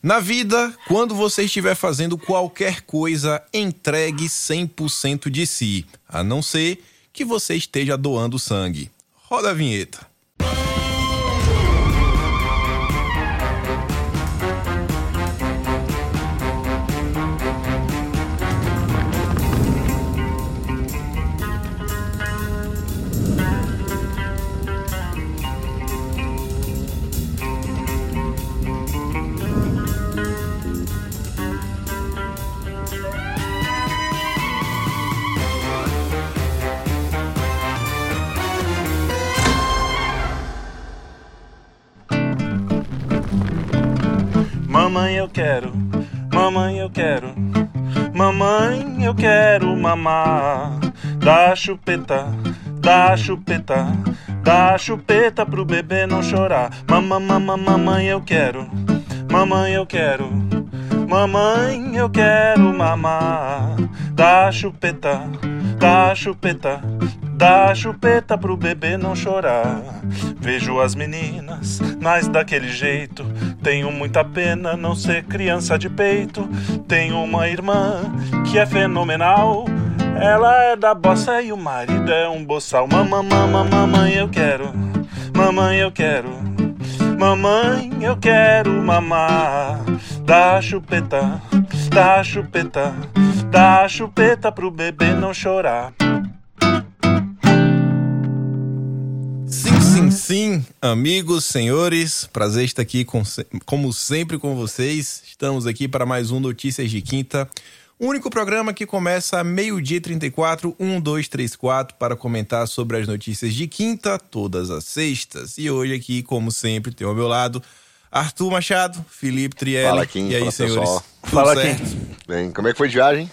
Na vida, quando você estiver fazendo qualquer coisa, entregue 100% de si, a não ser que você esteja doando sangue. Roda a vinheta. Mamãe, eu quero, mamãe, eu quero, mamãe, eu quero mamar. Dá chupeta, dá chupeta, dá chupeta pro bebê não chorar. Mamãe, mamãe, mamãe, eu quero, mamãe, eu quero, mamãe, eu quero mamar. Dá chupeta, dá chupeta, Dá chupeta pro bebê não chorar. Vejo as meninas, mas daquele jeito. Tenho muita pena não ser criança de peito. Tenho uma irmã que é fenomenal. Ela é da bossa e o marido é um boçal. Mamãe, mamãe, mamãe, eu quero. Mamãe, eu quero. Mamãe, eu quero mamar. Dá chupeta, dá chupeta, dá chupeta pro bebê não chorar. Sim, sim, amigos, senhores, prazer estar aqui com, como sempre com vocês. Estamos aqui para mais um Notícias de Quinta, o único programa que começa meio-dia 34, 1, 2, 3, 4, para comentar sobre as notícias de quinta, todas as sextas. E hoje aqui, como sempre, tem ao meu lado Arthur Machado, Felipe Trielli. Fala, Kim. E aí, Fala, senhores? Fala? Kim. Bem, como é que foi de viagem?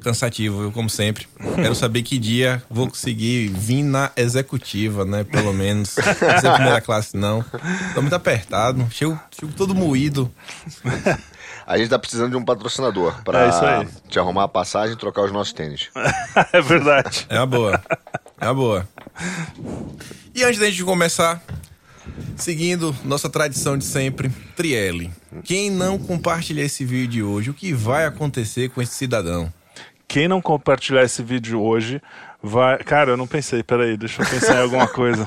Cansativo, eu, como sempre. Quero saber que dia vou conseguir vir na executiva, né? Pelo menos. Não ser primeira classe, não. Tô muito apertado. Chego, chego todo moído. A gente tá precisando de um patrocinador É pra isso aí. te arrumar a passagem e trocar os nossos tênis. é verdade. É uma boa. É uma boa. E antes da gente começar, seguindo nossa tradição de sempre, Trielle. Quem não compartilhar esse vídeo de hoje, o que vai acontecer com esse cidadão? Quem não compartilhar esse vídeo hoje vai. Cara, eu não pensei, peraí, deixa eu pensar em alguma coisa.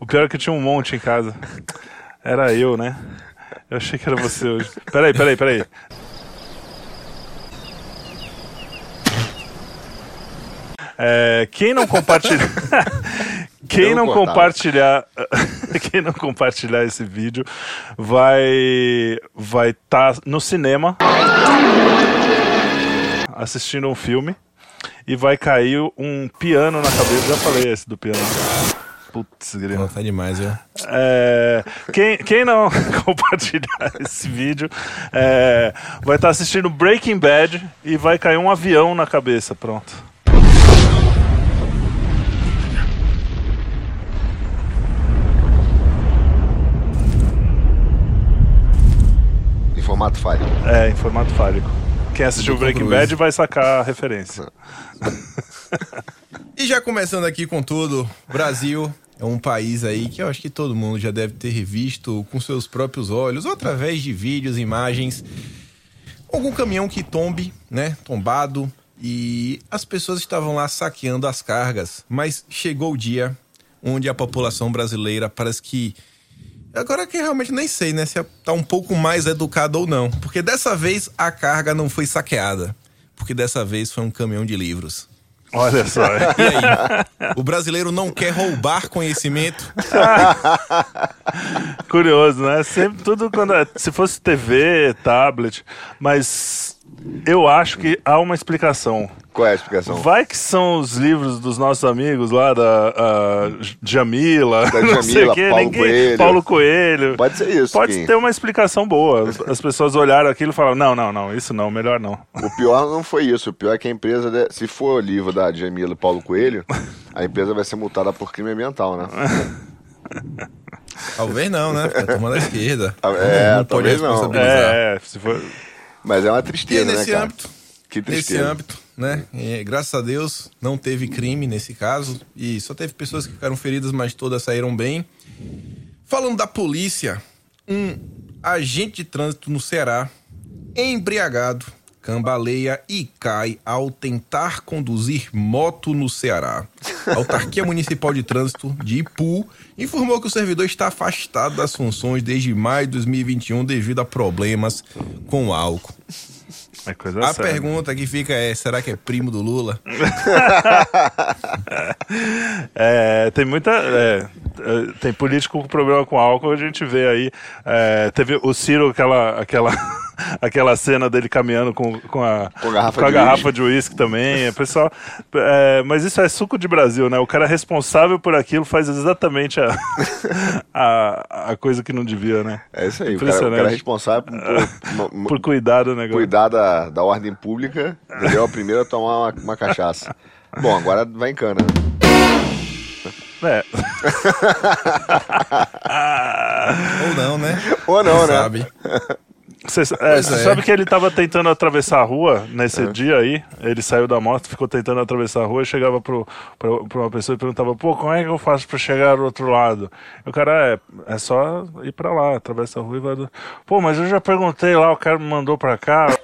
O pior é que tinha um monte em casa. Era eu, né? Eu achei que era você hoje. Peraí, peraí, peraí. É, quem não compartilhar. Quem não compartilhar. Quem não compartilhar esse vídeo vai vai estar no cinema assistindo um filme e vai cair um piano na cabeça. Já falei esse do piano. Putz, grilo. Tá demais, viu? É, quem, quem não compartilhar esse vídeo é, vai estar assistindo Breaking Bad e vai cair um avião na cabeça. Pronto. Em formato falho. É, em formato fálico. Quem assistiu Breaking. Bad vai sacar a referência. E já começando aqui com tudo, Brasil é um país aí que eu acho que todo mundo já deve ter visto com seus próprios olhos, ou através de vídeos, imagens, algum caminhão que tombe, né, tombado, e as pessoas estavam lá saqueando as cargas, mas chegou o dia onde a população brasileira parece que Agora que eu realmente nem sei, né, se tá um pouco mais educada ou não, porque dessa vez a carga não foi saqueada, porque dessa vez foi um caminhão de livros. Olha só. E aí? O brasileiro não quer roubar conhecimento? Curioso, né? Sempre tudo quando. é- Se fosse TV, tablet. Mas eu acho que há uma explicação. Qual é a explicação? Vai que são os livros dos nossos amigos lá da a Jamila, Da não sei Jamila, o quê, Paulo ninguém, Coelho. Paulo Coelho. Pode ser isso, Pode Kim. ter uma explicação boa. As pessoas olharam aquilo e falaram: não, não, não, isso não, melhor não. O pior não foi isso. O pior é que a empresa, de- se for o livro da Jamila e Paulo Coelho, a empresa vai ser multada por crime ambiental, né? Talvez não, né? Porque a turma da esquerda. É, não talvez não. É, é, se for. Mas é uma E tristeza, né, nesse cara? âmbito, Que nesse tristeza. âmbito, né? e, graças a Deus não teve crime nesse caso e só teve pessoas que ficaram feridas, mas todas saíram bem. Falando da polícia, um agente de trânsito no Ceará, embriagado, cambaleia e cai ao tentar conduzir moto no Ceará. A Autarquia Municipal de Trânsito de Ipu informou que o servidor está afastado das funções desde maio de 2021 devido a problemas com álcool. É A séria. pergunta que fica é: será que é primo do Lula? É, tem muita. é, tem político com problema com álcool, a gente vê aí. é, teve o Ciro, aquela, aquela, aquela cena dele caminhando com, com a, Com a garrafa com a de garrafa de uísque também. É, pessoal, é, mas isso é suco de Brasil, né? O cara responsável por aquilo faz exatamente a, a, a coisa que não devia, né? É isso aí. O cara, o cara é responsável por, por- cuidar do negócio. cuidar da, da ordem pública, entendeu? A primeira a tomar uma, uma cachaça. Bom, agora vai em cana. É. Ou não, né? Ou não, né? Sabe? Você é, é. sabe que ele tava tentando atravessar a rua nesse dia aí? Ele saiu da moto, ficou tentando atravessar a rua e chegava pro, pro, pra uma pessoa e perguntava: pô, como é que eu faço pra chegar do outro lado? E o cara, é, é só ir pra lá, atravessa a rua e vai. Do... Pô, mas eu já perguntei lá, o cara me mandou pra cá.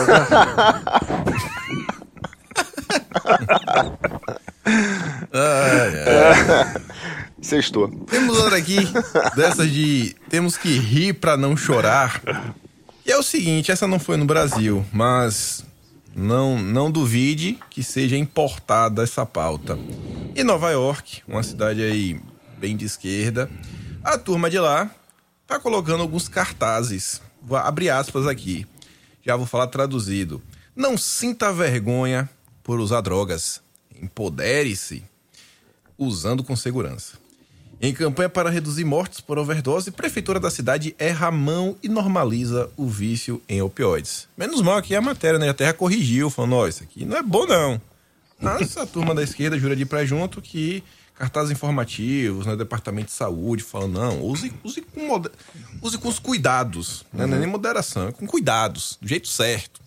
Sextou. Temos outra aqui, dessas de temos que rir pra não chorar. E é o seguinte, essa não foi no Brasil, mas não não duvide que seja importada essa pauta. Em Nova York, uma cidade aí bem de esquerda, a turma de lá tá colocando alguns cartazes. Vou abrir aspas aqui. Já vou falar traduzido. Não sinta vergonha por usar drogas. Empodere-se usando com segurança. Em campanha para reduzir mortes por overdose, prefeitura da cidade erra mão e normaliza o vício em opioides. Menos mal que a matéria, né? A Terra corrigiu, falando, ó, isso aqui não é bom não. Mas a turma da esquerda jura de pré junto que cartazes informativos, né, departamento de saúde, falando, não, use, use, com, moder- use com os cuidados, né, não é nem moderação, é com cuidados, do jeito certo.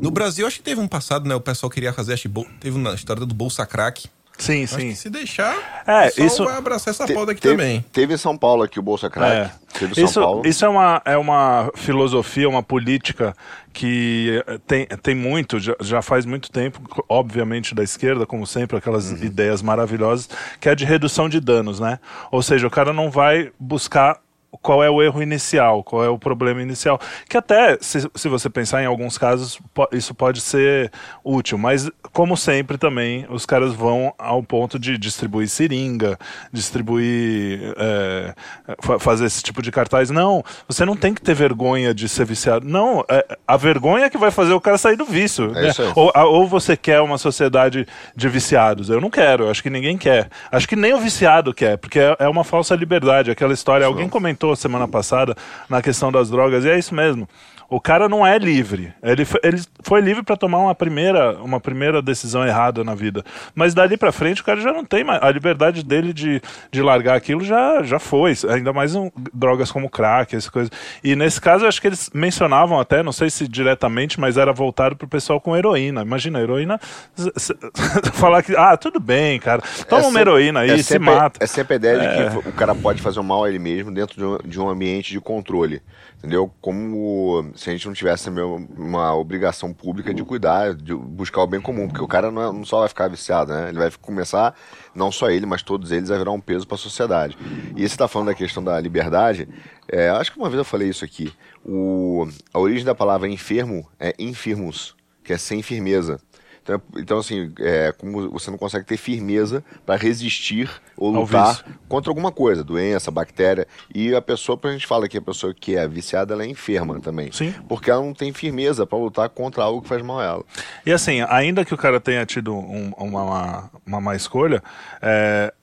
No Brasil, acho que teve um passado, né, o pessoal queria fazer, acho teve uma história do Bolsa Crack, Sim, Acho sim. que se deixar, É, o pessoal isso- vai abraçar essa pauta aqui teve, também. Teve em São Paulo aqui o Bolsa Crack. É. Teve em São Isso, Paulo. isso é, uma, é uma filosofia, uma política que eh, tem, tem muito, já, já faz muito tempo, obviamente da esquerda, como sempre, aquelas Uhum. ideias maravilhosas, que é de redução de danos, né? Ou seja, o cara não vai buscar qual é o erro inicial, qual é o problema inicial. Que até, se, se você pensar em alguns casos, po- isso pode ser útil, mas como sempre também, os caras vão ao ponto de distribuir seringa, distribuir, é, fa- fazer esse tipo de cartaz. Não, você não tem que ter vergonha de ser viciado. Não, é, a vergonha é que vai fazer o cara sair do vício. É né? Ou, a- ou você quer uma sociedade de viciados? Eu não quero, eu acho que ninguém quer. Acho que nem o viciado quer, porque é, é uma falsa liberdade. Aquela história, alguém comentou semana passada na questão das drogas, e é isso mesmo. O cara não é livre. Ele foi, ele foi livre para tomar uma primeira, uma primeira decisão errada na vida. Mas dali para frente o cara já não tem mais. A liberdade dele de, de largar aquilo já, já foi. Ainda mais um, drogas como crack, essas coisas. E nesse caso eu acho que eles mencionavam até, não sei se diretamente, mas era voltado pro pessoal com heroína. Imagina, heroína. falar que. Ah, tudo bem, cara. Toma É uma heroína aí, é se mata. É sempre a ideia de que o cara pode fazer o mal a ele mesmo dentro de um, de um ambiente de controle. Entendeu? Como se a gente não tivesse uma obrigação pública de cuidar, de buscar o bem comum. Porque o cara não, é- não só vai ficar viciado, né? Ele vai começar, não só ele, mas todos eles, a virar um peso para a sociedade. E você está falando da questão da liberdade. é, acho que uma vez eu falei isso aqui. O, a origem da palavra enfermo é infirmus, que é sem firmeza. Então, então, assim, é, como você não consegue ter firmeza para resistir ou lutar contra alguma coisa, doença, bactéria. E a pessoa, a gente fala que a pessoa que é viciada, ela é enferma também. Sim. Porque ela não tem firmeza para lutar contra algo que faz mal a ela. E assim, ainda que o cara tenha tido um- uma, uma, uma má escolha, é,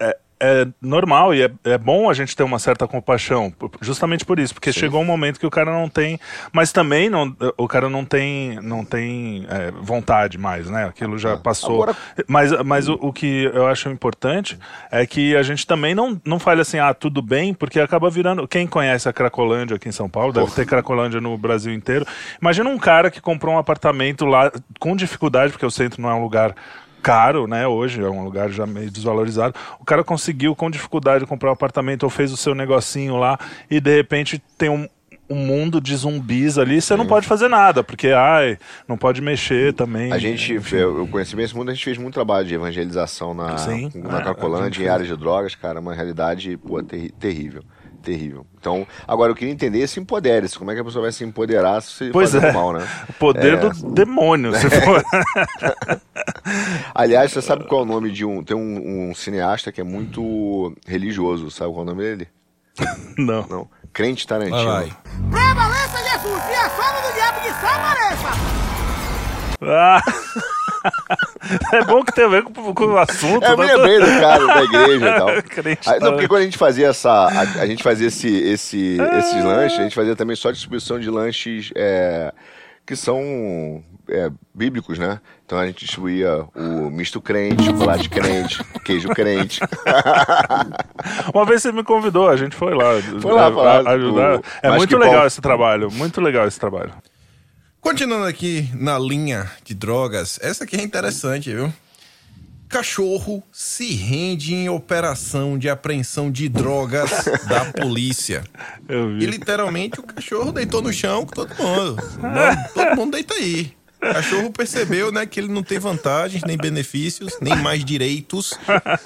é, é normal e é, é bom a gente ter uma certa compaixão, justamente por isso, porque chegou um momento que o cara não tem, mas também não, o cara não tem, não tem é, vontade mais, né? Aquilo já passou. Agora- Mas, mas o, o que eu acho importante é que a gente também não, não fale assim, ah, tudo bem, porque acaba virando. Quem conhece a Cracolândia aqui em São Paulo, deve ter Cracolândia no Brasil inteiro. Imagina um cara que comprou um apartamento lá com dificuldade, porque o centro não é um lugar caro, né? Hoje é um lugar já meio desvalorizado. O cara conseguiu com dificuldade comprar um apartamento ou fez o seu negocinho lá e de repente tem um, um mundo de zumbis ali, você não pode fazer nada, porque ai, não pode mexer também. A gente, eu, eu conheci bem esse mundo, a gente fez muito trabalho de evangelização na, Sim. na É, Cracolândia, em áreas de drogas, cara, uma realidade pô, terri- terrível. Terrível. Então, agora eu queria entender esse empodere-se. Como é que a pessoa vai se empoderar se Pois fazer é. mal, né? O poder É. do demônio, se for. Aliás, você sabe qual é o nome de um. Tem um, um cineasta que é muito religioso, sabe qual é o nome dele? não. Não. Crente Vai, Tarantino. vai. Prevaleça Jesus e a sombra do diabo apareça. Ah. é bom que tem a ver com, com o assunto. É, né? do cara da igreja e tal. Aí, não, porque quando a gente fazia essa. A, a gente fazia esse, esse, esses lanches, a gente fazia também só distribuição de lanches é, que são é, bíblicos, né? Então a gente distribuía o misto crente, chocolate crente, queijo crente. Uma vez você me convidou, a gente foi lá. Foi lá é, a- ajudar. do- É Mas muito legal bom. esse trabalho, muito legal esse trabalho. Continuando aqui na linha de drogas, essa aqui é interessante, viu? Cachorro se rende em operação de apreensão de drogas da polícia. Eu E literalmente o cachorro deitou no chão com todo mundo. Todo mundo deita aí. O cachorro percebeu, né, que ele não tem vantagens, nem benefícios, nem mais direitos,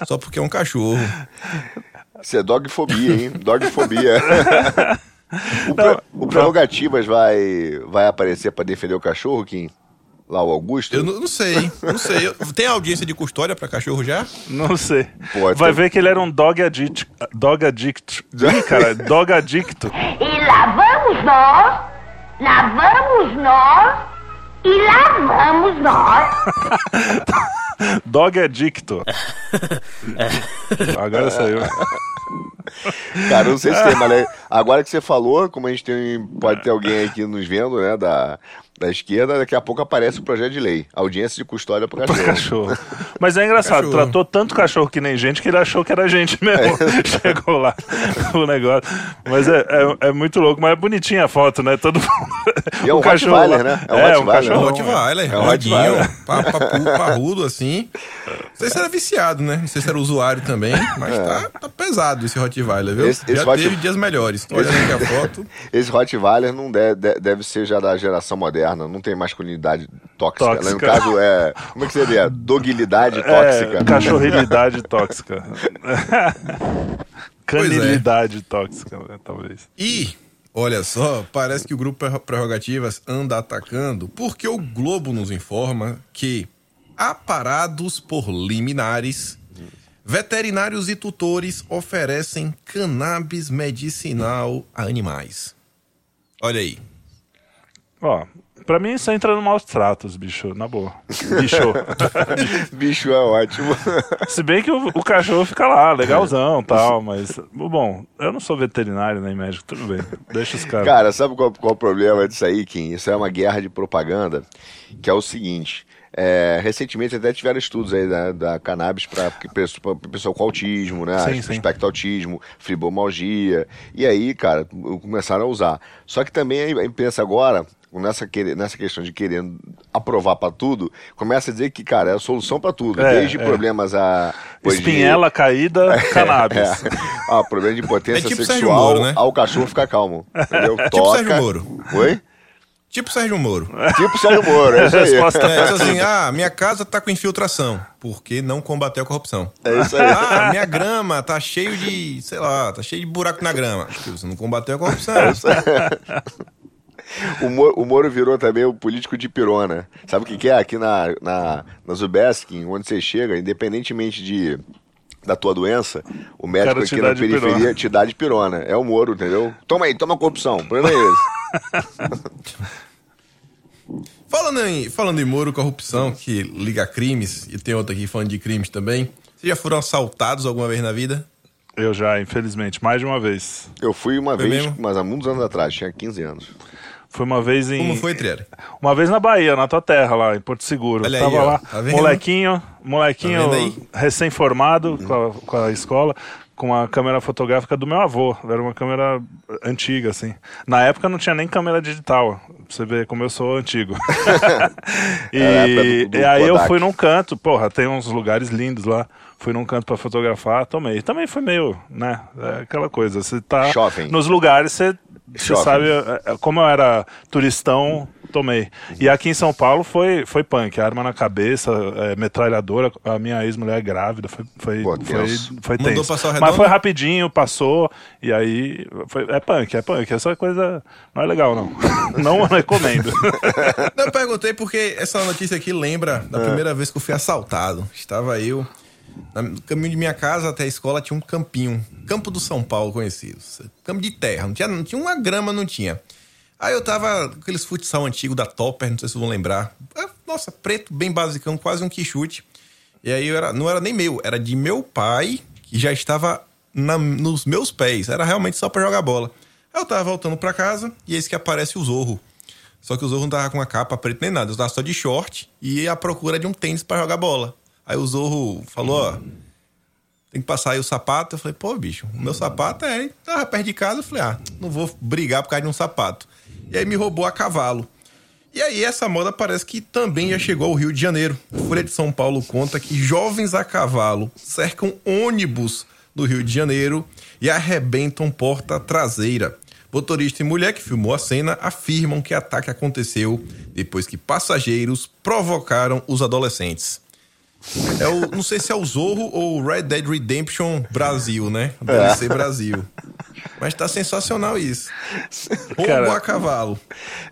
só porque é um cachorro. Isso é dogfobia, hein? Dogfobia. o, pre- o Prerrogativas vai, vai aparecer pra defender o cachorro, Kim? Lá o Augusto? Eu não, não sei, não sei. Tem audiência de custódia pra cachorro já? Não sei. Pô, Vai tem- ver que ele era um dog addict. Dog addict. Ih, cara, dog addicto. E lá vamos nós, lá vamos nós, e lá vamos nós. Dog addicto. Agora saiu. Cara, eu não sei se tem, mas né, agora que você falou, como a gente tem, pode ter alguém aqui nos vendo, né, da, da esquerda, daqui a pouco aparece o projeto de lei. Audiência de custódia para cachorro. cachorro. Mas é engraçado, Cachorro. tratou tanto cachorro que nem gente que ele achou que era gente mesmo. Chegou lá o negócio. Mas é, é, é muito louco, mas é bonitinha a foto, né? Todo mundo. E é um o cachorro Rottweiler, lá- né? É um É, um Rottweiler. É um cachorro. Rottweiler, É um Rottweiler. pa- papu- parrudo assim. Não sei se era viciado, né? Não sei se era usuário também, mas tá, tá pesado esse Rottweiler, viu? Esse- esse já Rottwe- teve dias melhores. Olhando aqui a foto. Esse Rottweiler não deve, de- deve ser já da geração moderna, não tem masculinidade tóxica. Tóxica. No caso, é. Como é que seria? Dogilidade tóxica. É, cachorrilidade tóxica. É. Canilidade tóxica, né, talvez. E, olha só, parece que o grupo Prerro- Prerrogativas anda atacando porque o Globo nos informa que, aparados por liminares, veterinários e tutores oferecem cannabis medicinal a animais. Olha aí. Ó, pra mim isso entra no maus tratos, bicho, na boa. Bicho. Bicho é ótimo. Se bem que o, o cachorro fica lá, legalzão tal, mas. Bom, eu não sou veterinário nem médico, tudo bem. Deixa os caras. Cara, sabe qual, qual o problema disso aí, Kim? Isso é uma guerra de propaganda, que é o seguinte. é, recentemente até tiveram estudos aí da, da cannabis para pessoal com autismo, né? Sim, sim. Espectro autismo, fibromialgia. E aí, cara, começaram a usar. Só que também a imprensa agora, nessa, querer- nessa questão de querendo aprovar para tudo, começa a dizer que, cara, é a solução para tudo. É, desde é. problemas a. pois de- Espinhela caída, cannabis. É. Ah, problema de impotência É tipo sexual Moro, né? ao cachorro ficar calmo. Entendeu? Tipo Toca. Sérgio Moro. Oi? Tipo Sérgio Moro. Tipo Sérgio Moro, é isso aí. Resposta É, isso assim, ah, minha casa tá com infiltração. Porque não combateu a corrupção. É isso aí. Ah, minha grama tá cheio de, sei lá, tá cheio de buraco na grama. Porque você não combateu a corrupção. O Moro, o Moro virou também o político de pirona. Sabe o que, que é? Aqui na, na, na Zubeskin, onde você chega, independentemente de, da tua doença, o médico aqui na de periferia pirona. te dá de pirona. É o Moro, entendeu? Toma aí, toma corrupção. O problema é esse. Falando em, falando em Moro, corrupção, que liga a crimes, e tem outro aqui falando de crimes também. Vocês já foram assaltados alguma vez na vida? Eu já, infelizmente, mais de uma vez. Eu fui uma Foi vez, mesmo? mas há muitos anos atrás, tinha 15 anos. Foi uma vez em. Como foi, Triere? Uma vez na Bahia, na tua terra, lá em Porto Seguro. Olha aí, Tava ó. lá, Tá molequinho, molequinho Tá aí? recém-formado com, a, com a escola. com a câmera fotográfica do meu avô. Era uma câmera antiga, assim. Na época não tinha nem câmera digital. Pra você ver como eu sou antigo. e, do- do e aí eu Kodak. fui num canto, porra, tem uns lugares lindos lá. Fui num canto pra fotografar, tomei. Também foi meio, né? é aquela coisa. Você tá Shopping. nos lugares, você, você sabe. é, é, Como eu era turistão, tomei. E aqui em São Paulo foi, foi punk. Arma na cabeça, é, metralhadora. A minha ex-mulher grande foi, foi, Pô, foi, tenso. foi Mandou tenso. passar o Mas foi rapidinho, passou. E aí. Foi, é punk, é punk. Essa coisa não é legal, não. não recomendo. Não, eu perguntei porque essa notícia aqui lembra da primeira vez que eu fui assaltado. Estava eu, no caminho de minha casa até a escola tinha um campinho, Campo do São Paulo conhecido. Campo de terra, não tinha, não tinha uma grama, não tinha. Aí eu tava com aqueles futsal antigo da Topper, não sei se vão lembrar. Ah, Nossa, preto, bem basicão, quase um quichute. E aí eu era, não era nem meu, era de meu pai, que já estava na- nos meus pés. Era realmente só pra jogar bola. Aí eu tava voltando pra casa e eis que aparece o Zorro. Só que o Zorro não tava com a capa preta nem nada, eu tava só de short e à procura de um tênis pra jogar bola. Aí o Zorro falou, ó, tem que passar aí o sapato. Eu falei, pô, bicho, o meu sapato é. Tava perto de casa, eu falei, ah, não vou brigar por causa de um sapato. E aí me roubou a cavalo. E aí essa moda parece que também já chegou ao Rio de Janeiro. Folha de São Paulo conta que jovens a cavalo cercam ônibus do Rio de Janeiro e arrebentam porta traseira. Motorista e mulher que filmou a cena afirmam que o ataque aconteceu depois que passageiros provocaram os adolescentes. É o, não sei se é o Zorro ou o Red Dead Redemption Brasil, né? Deve ser Brasil. Mas tá sensacional isso. Roubo Cara, a cavalo.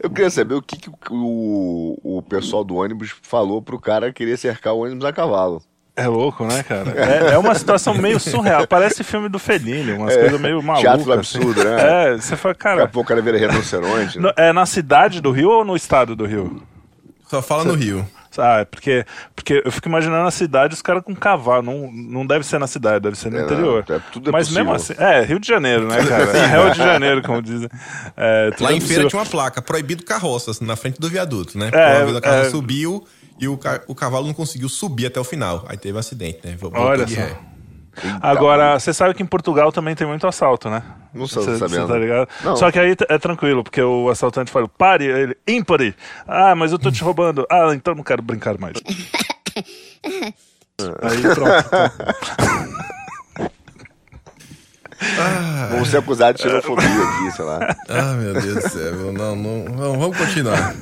Eu queria saber o que, que o, o pessoal do ônibus falou pro cara querer cercar o ônibus a cavalo. É louco, né, cara? É, é uma situação meio surreal. Parece filme do Fellini, umas coisas meio malucas. É, teatro do absurdo, assim. né? É, você fala, Daqui a cara. pouco o cara vira rinoceronte. né? É na cidade do Rio ou no estado do Rio? Só fala no Rio. Ah, é porque, porque eu fico imaginando a cidade, os caras com cavalo. Não, não deve ser na cidade, deve ser no É, interior. não, é- tudo é Mas mesmo assim. possível. É, Rio de Janeiro, né, cara? É Rio de Janeiro, como dizem. É, tudo Lá é em feira possível. tinha uma placa, proibido carroças, na frente do viaduto, né? É, a carroça é. subiu e o, ca- o cavalo não conseguiu subir até o final. Aí teve um acidente, né? Voltou Olha só. ré. Agora, você sabe que em Portugal também tem muito assalto, né? Não sou Cê- cê sabendo. tá ligado? Não. Só que aí é tranquilo, porque o assaltante fala, pare, ele, ímpare. Ah, mas eu tô te roubando. Ah, então não quero brincar mais. aí pronto. Vamos ser acusados de xenofobia aqui, sei lá. Ah, meu Deus do céu. Não, não, vamos, vamos continuar.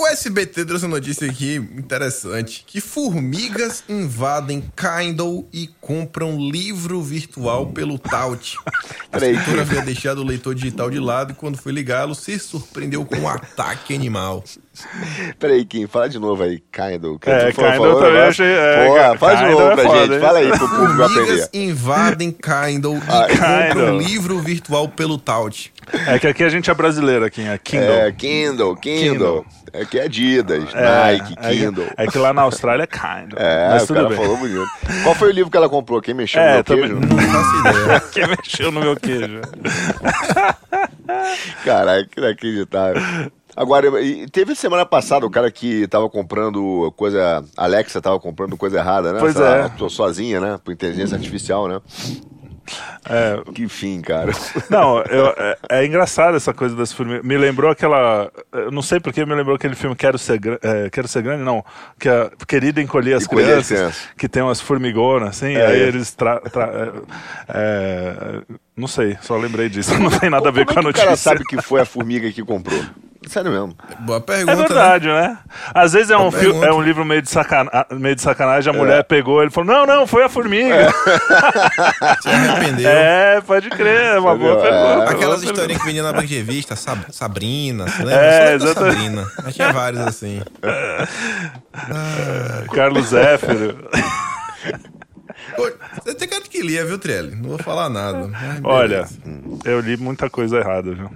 O SBT trouxe uma notícia aqui interessante: que formigas invadem Kindle e compram livro virtual pelo Tout. A escritora havia deixado o leitor digital de lado e, quando foi ligá-lo, se surpreendeu com um ataque animal. Peraí, Kim, fala de novo aí, Kindle. Que É, Kindle falou também achei- é, Porra, faz de Kindle novo é pra foda, gente. hein? Fala aí pro público aprender. Invadem Kindle e Ah, compram Kindle. livro virtual pelo Tout. É que aqui a gente é brasileiro, aqui, é Kindle. É, Kindle, Kindle. Kindle. É que é Adidas, É, Nike, é Kindle. É, que lá na Austrália é Kindle. É, mas o tudo cara bem. falou bonito. Qual foi o livro que ela comprou? Quem mexeu É, no meu também- queijo? Não faço ideia. Quem mexeu no meu queijo? Caraca, que inacreditável. Agora, teve semana passada o cara que tava comprando coisa. Alexa tava comprando coisa errada, né? Pois lá, é. tô sozinha, né? Por inteligência artificial, né? É, Que fim, cara. Não, eu- é, é engraçado essa coisa das formigas. Me lembrou aquela. Eu não sei porque me lembrou aquele filme Quero Ser, é, Quero Ser Grande, não. Que a querida encolher as Encolher as crianças, crianças. que tem umas formigonas, assim, É, aí é. eles. Tra, tra- é, é, não sei, só lembrei disso. Não tem nada a ver com a é notícia. o cara sabe que foi a formiga que comprou? Sério mesmo. Boa pergunta. É verdade, né? Às vezes é um, Boa pergunta. é um livro meio de, sacana, meio de sacanagem, a É. mulher pegou, ele falou: Não, não, foi a formiga. Né? Se arrependeu. É, pode crer, é uma boa pergunta. É. boa Aquelas pergunta. historinhas que vendiam na banca de revista, Sab Sabrina, você lembra? É, exatamente. Sabrina. Mas tinha vários assim. Carlos Zéfiro. Pô, você tem cara de que lia, viu, Trelli? Não vou falar nada. Olha, eu li muita coisa errada, viu?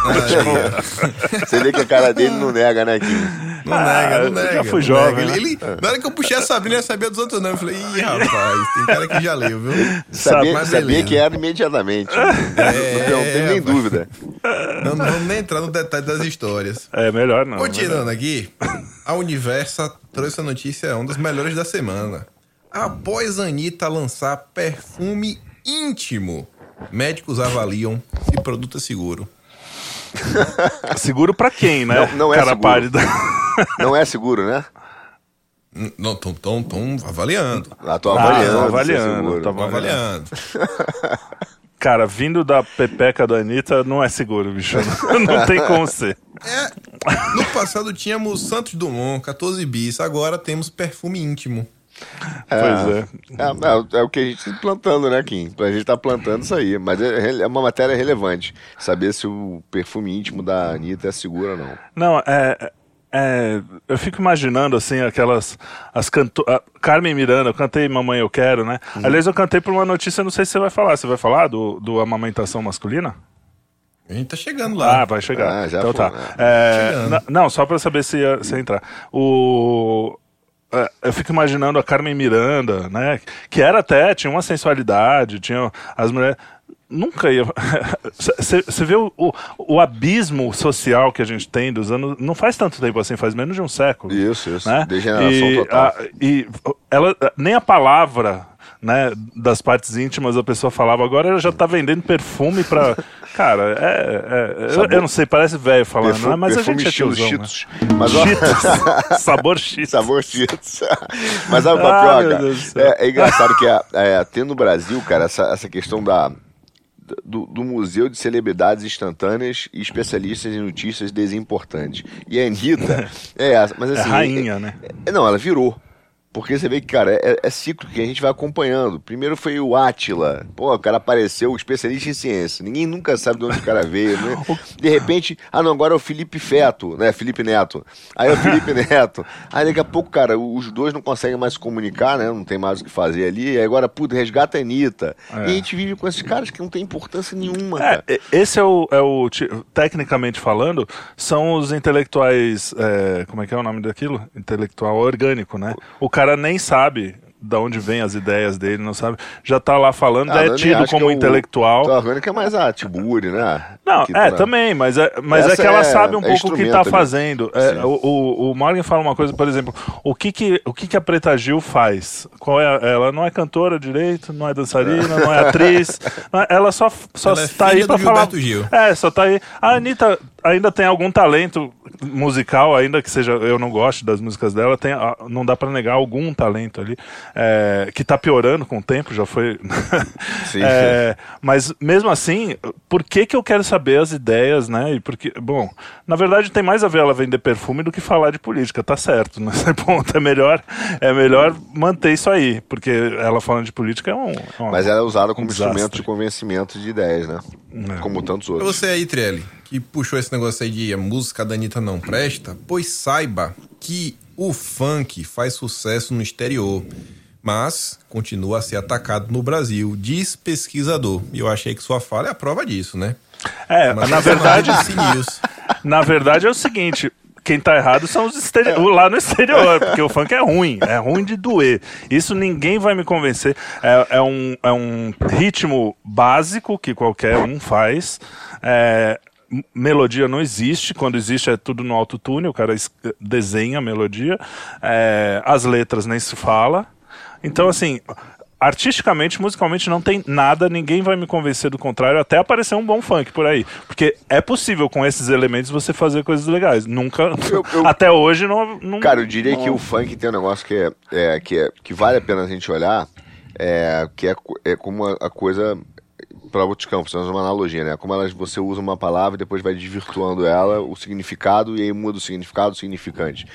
Você vê que a cara dele não nega, né, Kim? não nega, eu não já nega. fui não jovem, nega. né? Ele, ele- na hora que eu puxei a Sabrina, eu sabia dos outros nomes. Eu falei, ih, rapaz, tem cara que já leu, viu? Sabia, Mas sabia beleza. que era imediatamente. não, não tem nem rapaz. dúvida. Não, não vamos nem entrar no detalhe das histórias. É melhor não. Continuando aqui, a Universa trouxe a notícia, uma das melhores da semana. Após a Anitta lançar perfume íntimo, médicos avaliam se produto é seguro. Seguro pra quem, né? Não- não é Cara seguro. pálida. Não é seguro, né? Não, estão tão, tão avaliando. Ah, tô Ah, avaliando. é avaliando, seguro. tô Estão avaliando. Cara, vindo da pepeca da Anitta, não é seguro, bicho. Não tem como ser. É, no passado tínhamos Santos Dumont, 14 bis, agora temos perfume íntimo. Pois é. É, é, é o que a gente tá plantando, né, Kim? A gente tá plantando isso aí. Mas é, rele- é uma matéria relevante. Saber se o perfume íntimo da Anitta é seguro ou não. Não, é. é, eu fico imaginando, assim, aquelas. As canto... a Carmen Miranda, eu cantei Mamãe Eu Quero, né? Uhum. Aliás, eu cantei por uma notícia, não sei se você vai falar. Você vai falar do, do amamentação masculina? A gente tá chegando lá. Ah, vai chegar. Ah, já então foi, tá. né? É, na- não, só pra saber se ia, se ia entrar. O. é, Eu fico imaginando a Carmen Miranda, né? Que era até, tinha uma sensualidade, tinha as mulheres. Nunca ia. Você vê o, o, o abismo social que a gente tem dos anos. Não faz tanto tempo assim, faz menos de um século. Isso, isso. Né? Degeneração e, total. a- e ela, nem a palavra né, das partes íntimas a pessoa falava, agora ela já tá vendendo perfume pra. Cara, é. é- eu, Sabor- eu não sei, parece velho falando, Perfume- né? mas a gente é tiozão. Cheetos. Né? Mas, ó- Cheetos. Sabor Cheetos. Sabor Cheetos. Mas sabe qual é Ah. É, é engraçado que a, é, tem no Brasil, cara, essa, essa questão da, do, do Museu de Celebridades Instantâneas e Especialistas em Notícias Desimportantes. E a Anitta é essa, mas É assim... rainha, né? é- não, ela virou. Porque você vê que, cara, é, é ciclo que a gente vai acompanhando. Primeiro foi o Átila. Pô, o cara apareceu, especialista em ciência. Ninguém nunca sabe de onde o cara veio, né? De repente, ah não, agora é o Felipe Feto, né? Felipe Neto. Aí é o Felipe Neto. Aí daqui a pouco, cara, os dois não conseguem mais se comunicar, né? Não tem mais o que fazer ali. Aí agora, puta, resgata a Anitta. E a gente vive com esses caras que não tem importância nenhuma, É, e- esse é o, é o tecnicamente falando, são os intelectuais, é, como é que é o nome daquilo? Intelectual orgânico, né? O cara nem sabe da onde vem as ideias dele, não sabe, já tá lá falando, Ah, já é tido que como é o- intelectual. Tô orgânico é mais a Tiburi, né? Não, Que é, tá- também, mas é, mas é que ela é- sabe um é pouco o que tá ali. fazendo. É, o, o, o Morgan fala uma coisa, por exemplo, o que que, o que que a Preta Gil faz? Qual é a- ela não é cantora direito, não é dançarina, não é atriz, não é- ela só, só Ela é tá aí pra do falar. Gil. É, só tá aí. A Anitta ainda tem algum talento musical, ainda que seja, eu não gosto das músicas dela, tem, ah, não dá pra negar algum talento ali, é, que tá piorando com o tempo, já foi. Sim. É, mas mesmo assim, por que que eu quero saber as ideias, né? E porque, bom, na verdade tem mais a ver ela vender perfume do que falar de política, tá certo, nesse ponto é melhor, é melhor manter isso aí, porque ela falando de política é um, é uma- Mas ela é usada como um instrumento de convencimento de ideias, né? É. Como tantos outros. você aí, Trelli, que puxou esse negócio aí de a música da Anitta não presta, pois saiba que o funk faz sucesso no exterior, mas continua a ser atacado no Brasil, diz pesquisador. E eu achei que sua fala é a prova disso, né? É, Mas na é verdade, na verdade é o seguinte, quem tá errado são os exteri- lá no exterior, porque o funk é ruim, é ruim de doer. Isso ninguém vai me convencer. É, é um, é um ritmo básico que qualquer um faz. É, melodia não existe, quando existe é tudo no autotune, o cara es- desenha a melodia. É, as letras nem se fala. Então, assim, artisticamente, musicalmente, não tem nada, ninguém vai me convencer do contrário, até aparecer um bom funk por aí. Porque é possível com esses elementos você fazer coisas legais. Nunca. Eu- eu- até hoje não. não Cara, eu diria não- que o funk tem um negócio que é, é- que, é que vale a pena a gente olhar, é, que é, é como a, a coisa para outros campos, é uma analogia, né? Como elas, você usa uma palavra e depois vai desvirtuando ela, o significado, e aí muda o significado, o significante.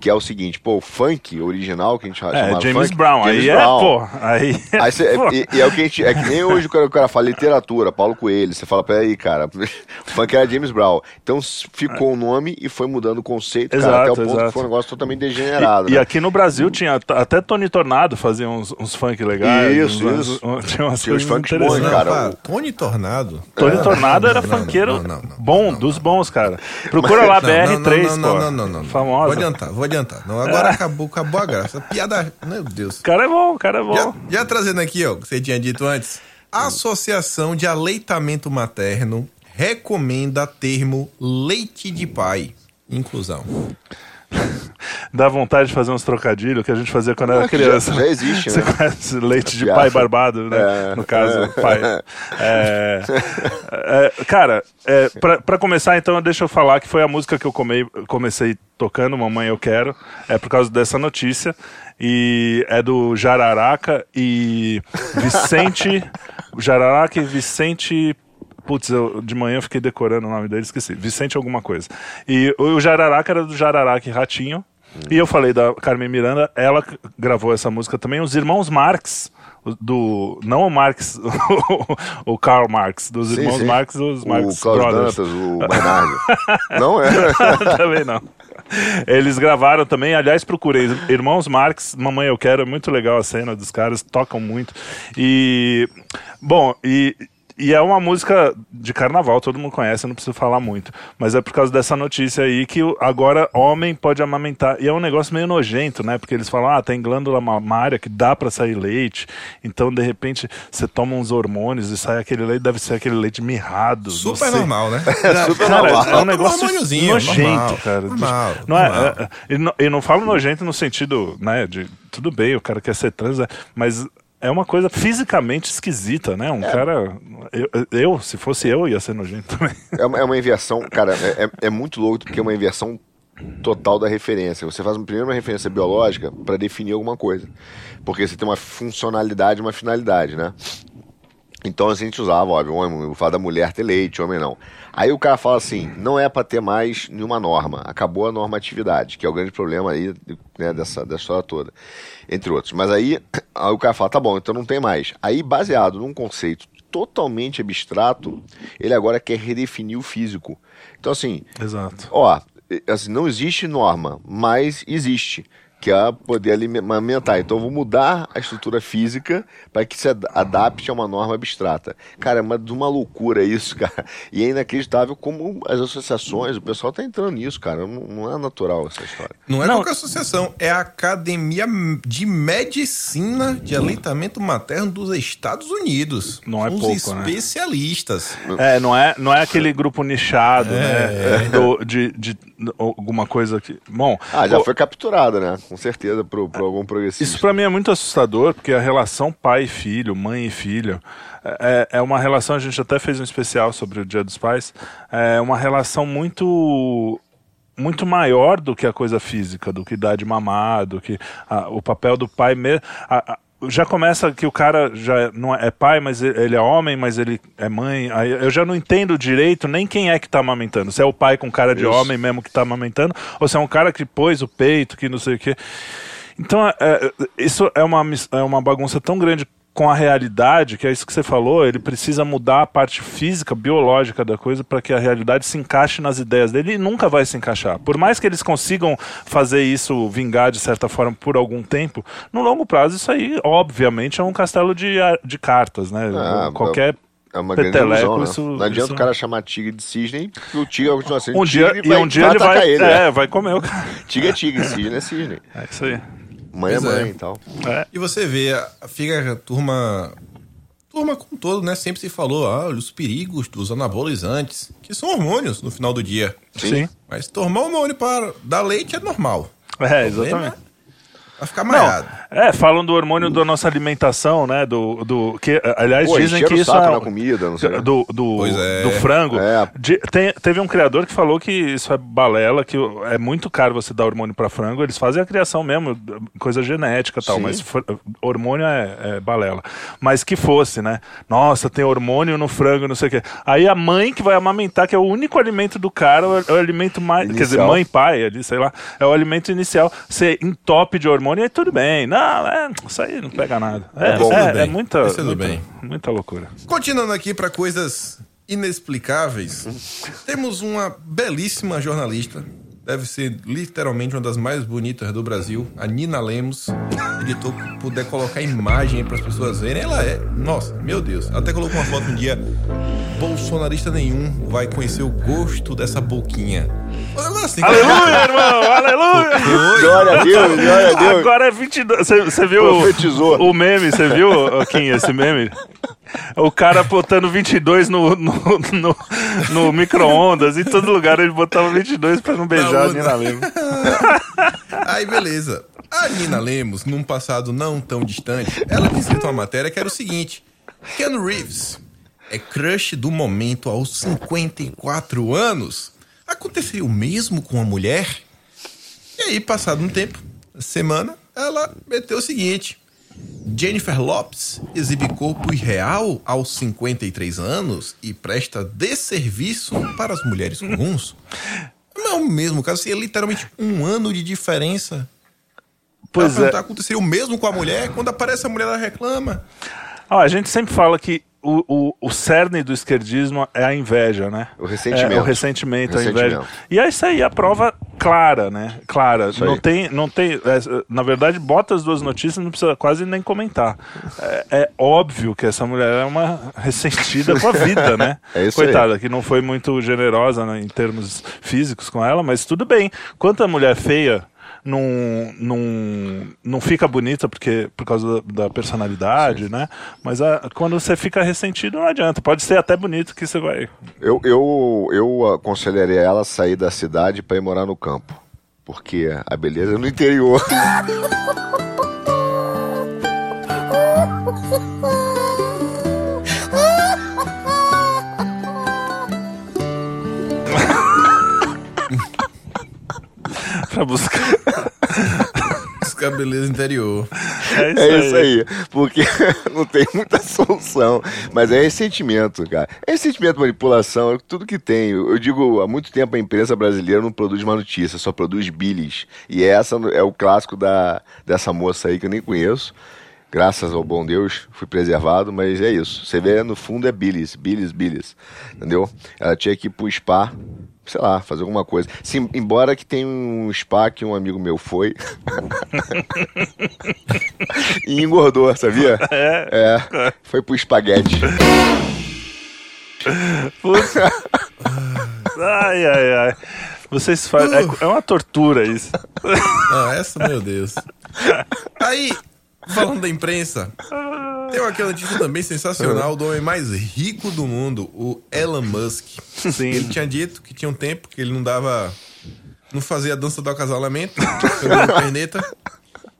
Que é o seguinte, pô, o funk original que a gente É, chamava James funk, Brown. James aí Brown. é, pô. Aí. Aí cê- pô. e, e é o que a gente. É que nem hoje o cara, o cara fala literatura, Paulo Coelho. Você fala, peraí, cara, o funk era James Brown. Então ficou o nome e foi mudando o conceito, cara, Exato, até o ponto exato. que foi um negócio totalmente degenerado. E, e né? aqui no Brasil tinha até Tony Tornado fazia uns, uns funk legais. Isso, uns- isso. uns- tinha umas Tinha os coisas funks bons, cara, Tony Tornado. Tony Não, Tornado era não, não, funkeiro não, não, não, bom, não, dos bons, cara. Procura lá Não, BR3, não, não, pô. não, não, não, não. Famosa. Vou adiantar, vou adiantar. Não, agora acabou, acabou a graça. Piada. Meu Deus. O cara é bom, o cara é bom. Já, já trazendo aqui, ó, o que você tinha dito antes. A Associação de Aleitamento Materno recomenda termo leite de pai. Inclusão. Dá vontade de fazer uns trocadilhos que a gente fazia quando era Ah, que criança. já- já existe, Você né? conhece leite de pai barbado, né? É. No caso, pai. É, é, cara, é, pra, pra começar, então, deixa eu falar que foi a música que eu comei- comecei tocando, Mamãe Eu Quero, é por causa dessa notícia. E é do Jararaca e Vicente. Jararaca e Vicente Putz, eu, de manhã eu fiquei decorando o nome dele, esqueci. Vicente alguma coisa. E o, Jararaca era do Jararaca e Ratinho. E eu falei da Carmen Miranda, ela gravou essa música também. Os irmãos Marx, do. Não o Marx, o, Karl Marx, dos Sim, irmãos sim. Marx, os Marx o Brothers. Dantas, o Bernardo. não é? também não. Eles gravaram também, aliás, procurei. Irmãos Marx, Mamãe Eu Quero, é muito legal a cena dos caras, tocam muito. E. Bom, e. E é uma música de carnaval, todo mundo conhece, eu não preciso falar muito. Mas é por causa dessa notícia aí que agora homem pode amamentar. E é um negócio meio nojento, né? Porque eles falam, ah, tem glândula mamária que dá pra sair leite. Então, de repente, você toma uns hormônios e sai aquele leite, deve ser aquele leite mirrado. Super normal, né? Super Cara, normal. é um negócio hormôniozinho, nojento, normal, cara. normal, não é, normal. é, e não, não falo nojento no sentido, né, de tudo bem, o cara quer ser trans, né, mas é uma coisa fisicamente esquisita, né? Um cara. Eu, eu, se fosse eu, ia ser nojento também. É uma, é uma inversão, cara, é, é- é muito louco porque é uma inversão total da referência. Você faz primeiro uma referência biológica para definir alguma coisa. Porque você tem uma funcionalidade e uma finalidade, né? Então a gente usava, óbvio, homem, o fato da mulher ter leite, homem não. Aí o cara fala assim, não é para ter mais nenhuma norma, acabou a normatividade, que é o grande problema aí né, dessa, dessa história toda, entre outros. Mas aí, aí o cara fala, tá bom, então não tem mais. Aí, baseado num conceito totalmente abstrato, ele agora quer redefinir o físico. Então assim, Exato. Ó, assim, não existe norma, mas existe. Que é poder alime- amamentar. Então eu vou mudar a estrutura física para que se ad- adapte a uma norma abstrata. Cara, é uma, de uma loucura isso, cara. E é inacreditável como as associações, o pessoal tá entrando nisso, cara. Não, não é natural essa história. Não é Não. qualquer associação, é a Academia de Medicina de Aleitamento Materno dos Estados Unidos. Não é pouco, os né? especialistas. É, não é, não é aquele grupo nichado, É. né? Do, de, de alguma coisa que. Bom. Ah, já foi capturada, né? Com certeza, por, por algum progressista. Isso pra mim é muito assustador, porque a relação pai e filho, mãe e filho, é, é uma relação, a gente até fez um especial sobre o Dia dos Pais, é uma relação muito muito maior do que a coisa física, do que dar de mamar, do que ah, o papel do pai mesmo. Já começa que o cara já não é, é pai, mas ele é homem, mas ele é mãe. Aí eu já não entendo direito nem quem é que tá amamentando. Se é o pai com cara de Isso. homem mesmo que tá amamentando, ou se é um cara que pôs o peito, que não sei o quê. Então, é, é, isso é uma, é uma bagunça tão grande com a realidade, que é isso que você falou, ele precisa mudar a parte física, biológica da coisa para que a realidade se encaixe nas ideias dele e nunca vai se encaixar. Por mais que eles consigam fazer isso vingar de certa forma por algum tempo, no longo prazo isso aí, obviamente, é um castelo de, de cartas, né? Ah, Qualquer É uma grande peteleco, ilusão, né? isso- Não adianta isso- o cara chamar tigre de cisne, porque o tigre vai continuar sendo um dia, tigre e um dia ele atacar vai, ele. é, né? vai comer o cara. Tigre é tigre, cisne é cisne. É isso aí. Mãe é Pois é. mãe e tal. É. E você vê, a- fica a turma. Turma como um todo, né? Sempre se falou, ah, olha, os perigos dos anabolizantes, que são hormônios no final do dia. Sim. Mas tomar hormônio para dar leite é normal. É, exatamente. Vai ficar maiado. É, falam do hormônio da nossa alimentação, né? Do, do que, aliás, Pô, dizem que o isso saco é na comida, não sei. do, do, Pois é. do frango. É. De- tem- teve um criador que falou que isso é balela, que é muito caro você dar hormônio para frango. Eles fazem a criação mesmo, coisa genética e tal, Sim. mas fr- hormônio é, é balela. Mas que fosse, né? Nossa, tem hormônio no frango, não sei o quê. Aí a mãe que vai amamentar, que é o único alimento do cara, é o, alimento mais. Quer dizer, Inicial. mãe, pai, ali, sei lá, é o alimento inicial. Você entope de hormônio, aí tudo bem. Não, é, isso aí não pega nada. É, bom, é, tudo bem. é muita, muita, bem. muita loucura. Continuando aqui para coisas inexplicáveis, temos uma belíssima jornalista, deve ser literalmente uma das mais bonitas do Brasil, a Nina Lemos. Editor, puder colocar imagem para as pessoas verem, ela é, nossa, meu Deus. Até colocou uma foto um dia bolsonarista nenhum vai conhecer o gosto dessa boquinha. Agora sim, Aleluia, irmão! Aleluia! Glória a Deus, glória a Deus. Agora é 22. Você- viu Profetizou. o, o meme? Você viu, Kim, esse meme? O cara botando 22 no, no, no, no micro-ondas. Em todo lugar ele botava 22 pra não beijar a urna. Nina Lemos. Aí, beleza. A Nina Lemos, num passado não tão distante, ela tinha escrito uma matéria que era o seguinte: Ken Reeves é crush do momento aos 54 anos. Aconteceria o mesmo com a mulher? E aí, passado um tempo, semana, ela meteu o seguinte: Jennifer Lopes exibe corpo irreal aos 53 anos e presta desserviço para as mulheres comuns? Não é o mesmo caso, é literalmente um ano de diferença. Pois é. aconteceria o mesmo com a mulher? Quando aparece a mulher, ela reclama. Ó, a gente sempre fala que o, o, o cerne do esquerdismo é a inveja, né? O ressentimento. É, o ressentimento, a inveja. E é isso aí, a prova clara, né? Clara. Isso Não aí. tem, não tem. é, na verdade, bota as duas notícias, não precisa quase nem comentar. É, é óbvio que essa mulher é uma ressentida com a vida, né? É isso aí. Coitada, que não foi muito generosa né, em termos físicos com ela, mas tudo bem. Quanta mulher feia não, não, não fica bonita porque, por causa da, da personalidade, né? Mas a- quando você fica ressentido, não adianta. Pode ser até bonito que você vai. Eu, eu, eu aconselharia ela a sair da cidade para ir morar no campo. Porque a beleza é no interior. pra buscar. Buscar beleza interior. É isso, É isso aí. Porque não tem muita solução. Mas é ressentimento, cara. É ressentimento, manipulação, é tudo que tem. Eu eu digo, há muito tempo a imprensa brasileira não produz uma notícia, só produz bilis. E essa é o clássico da, dessa moça aí que eu nem conheço. Graças ao bom Deus, fui preservado, mas é isso. Você vê, no fundo é bilis, bilis, bilis. Entendeu? Ela tinha que ir pro spa, sei lá, fazer alguma coisa. Sim, embora que tem um spa que um amigo meu foi. e engordou, sabia? É. É. Foi pro espaguete. Ai, ai, ai. Vocês fazem. É, é uma tortura isso. Ah, essa, meu Deus. Aí, falando da imprensa, tem aquela notícia também sensacional do homem mais rico do mundo, o Elon Musk. Sim. Ele tinha dito que tinha um tempo que ele não dava. Não fazia a dança do acasalamento, pegando perneta.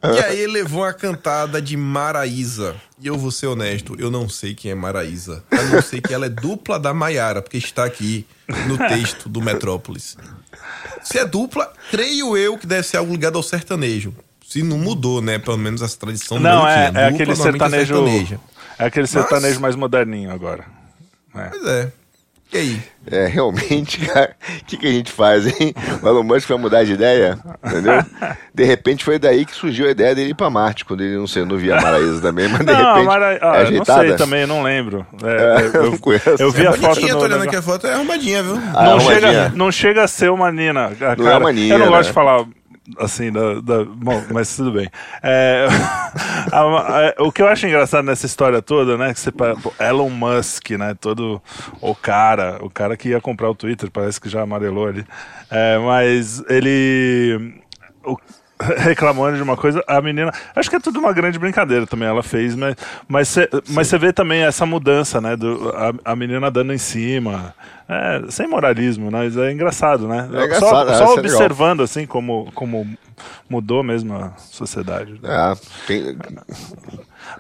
E aí ele levou uma cantada de Maraísa. E eu vou ser honesto, eu não sei quem é Maraísa. A não sei que ela é dupla da Maiara, porque está aqui no texto do Metrópolis. Se é dupla, creio eu que deve ser algo ligado ao sertanejo. Se não mudou, né? Pelo menos essa tradição Não, é, que é Dupla, aquele é sertanejo. sertaneja. É aquele sertanejo mais moderninho agora. É. Pois é. E aí? É, realmente, cara, o que, que a gente faz, hein? O Elon Musk vai mudar de ideia, entendeu? De repente foi daí que surgiu a ideia dele ir pra Marte, quando ele, não sei, não via a Maraísa também, mas de Não, repente Mara... ah, é eu não sei também, eu não lembro. É, É, eu não conheço. eu vi É a foto no tô olhando negócio. aqui a foto, é arrumadinha, viu? Ah, não, é uma chega, não chega a ser uma Nina. a Não cara. é uma Nina, Eu não gosto né? de falar assim, da, da- bom, mas tudo bem. É, a- a- o que eu acho engraçado nessa história toda, né, que você Elon Musk, né, todo o cara, o cara que ia comprar o Twitter, parece que já amarelou ali, É, mas ele o- reclamando de uma coisa, a menina, acho que é tudo uma grande brincadeira também, ela fez, mas mas você mas você vê também essa mudança, né, do, a, a menina dando em cima, é, sem moralismo, né, mas é engraçado, né? É engraçado, só é, só é legal. observando assim como como mudou mesmo a sociedade. É, tem-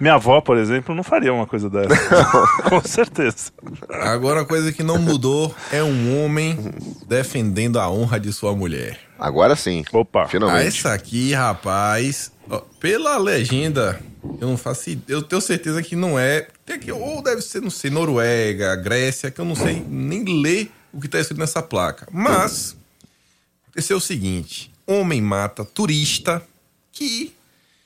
Minha avó, por exemplo, não faria uma coisa dessa. Com certeza. Agora, uma coisa que não mudou é um homem defendendo a honra de sua mulher. agora sim. Opa. Ah, Finalmente. essa aqui, rapaz, ó, pela legenda, eu não faço. Eu tenho certeza que não é. Tem que, ou deve ser, não sei, Noruega, Grécia, que eu não sei nem ler o que está escrito nessa placa. Mas, aconteceu o seguinte: homem mata turista que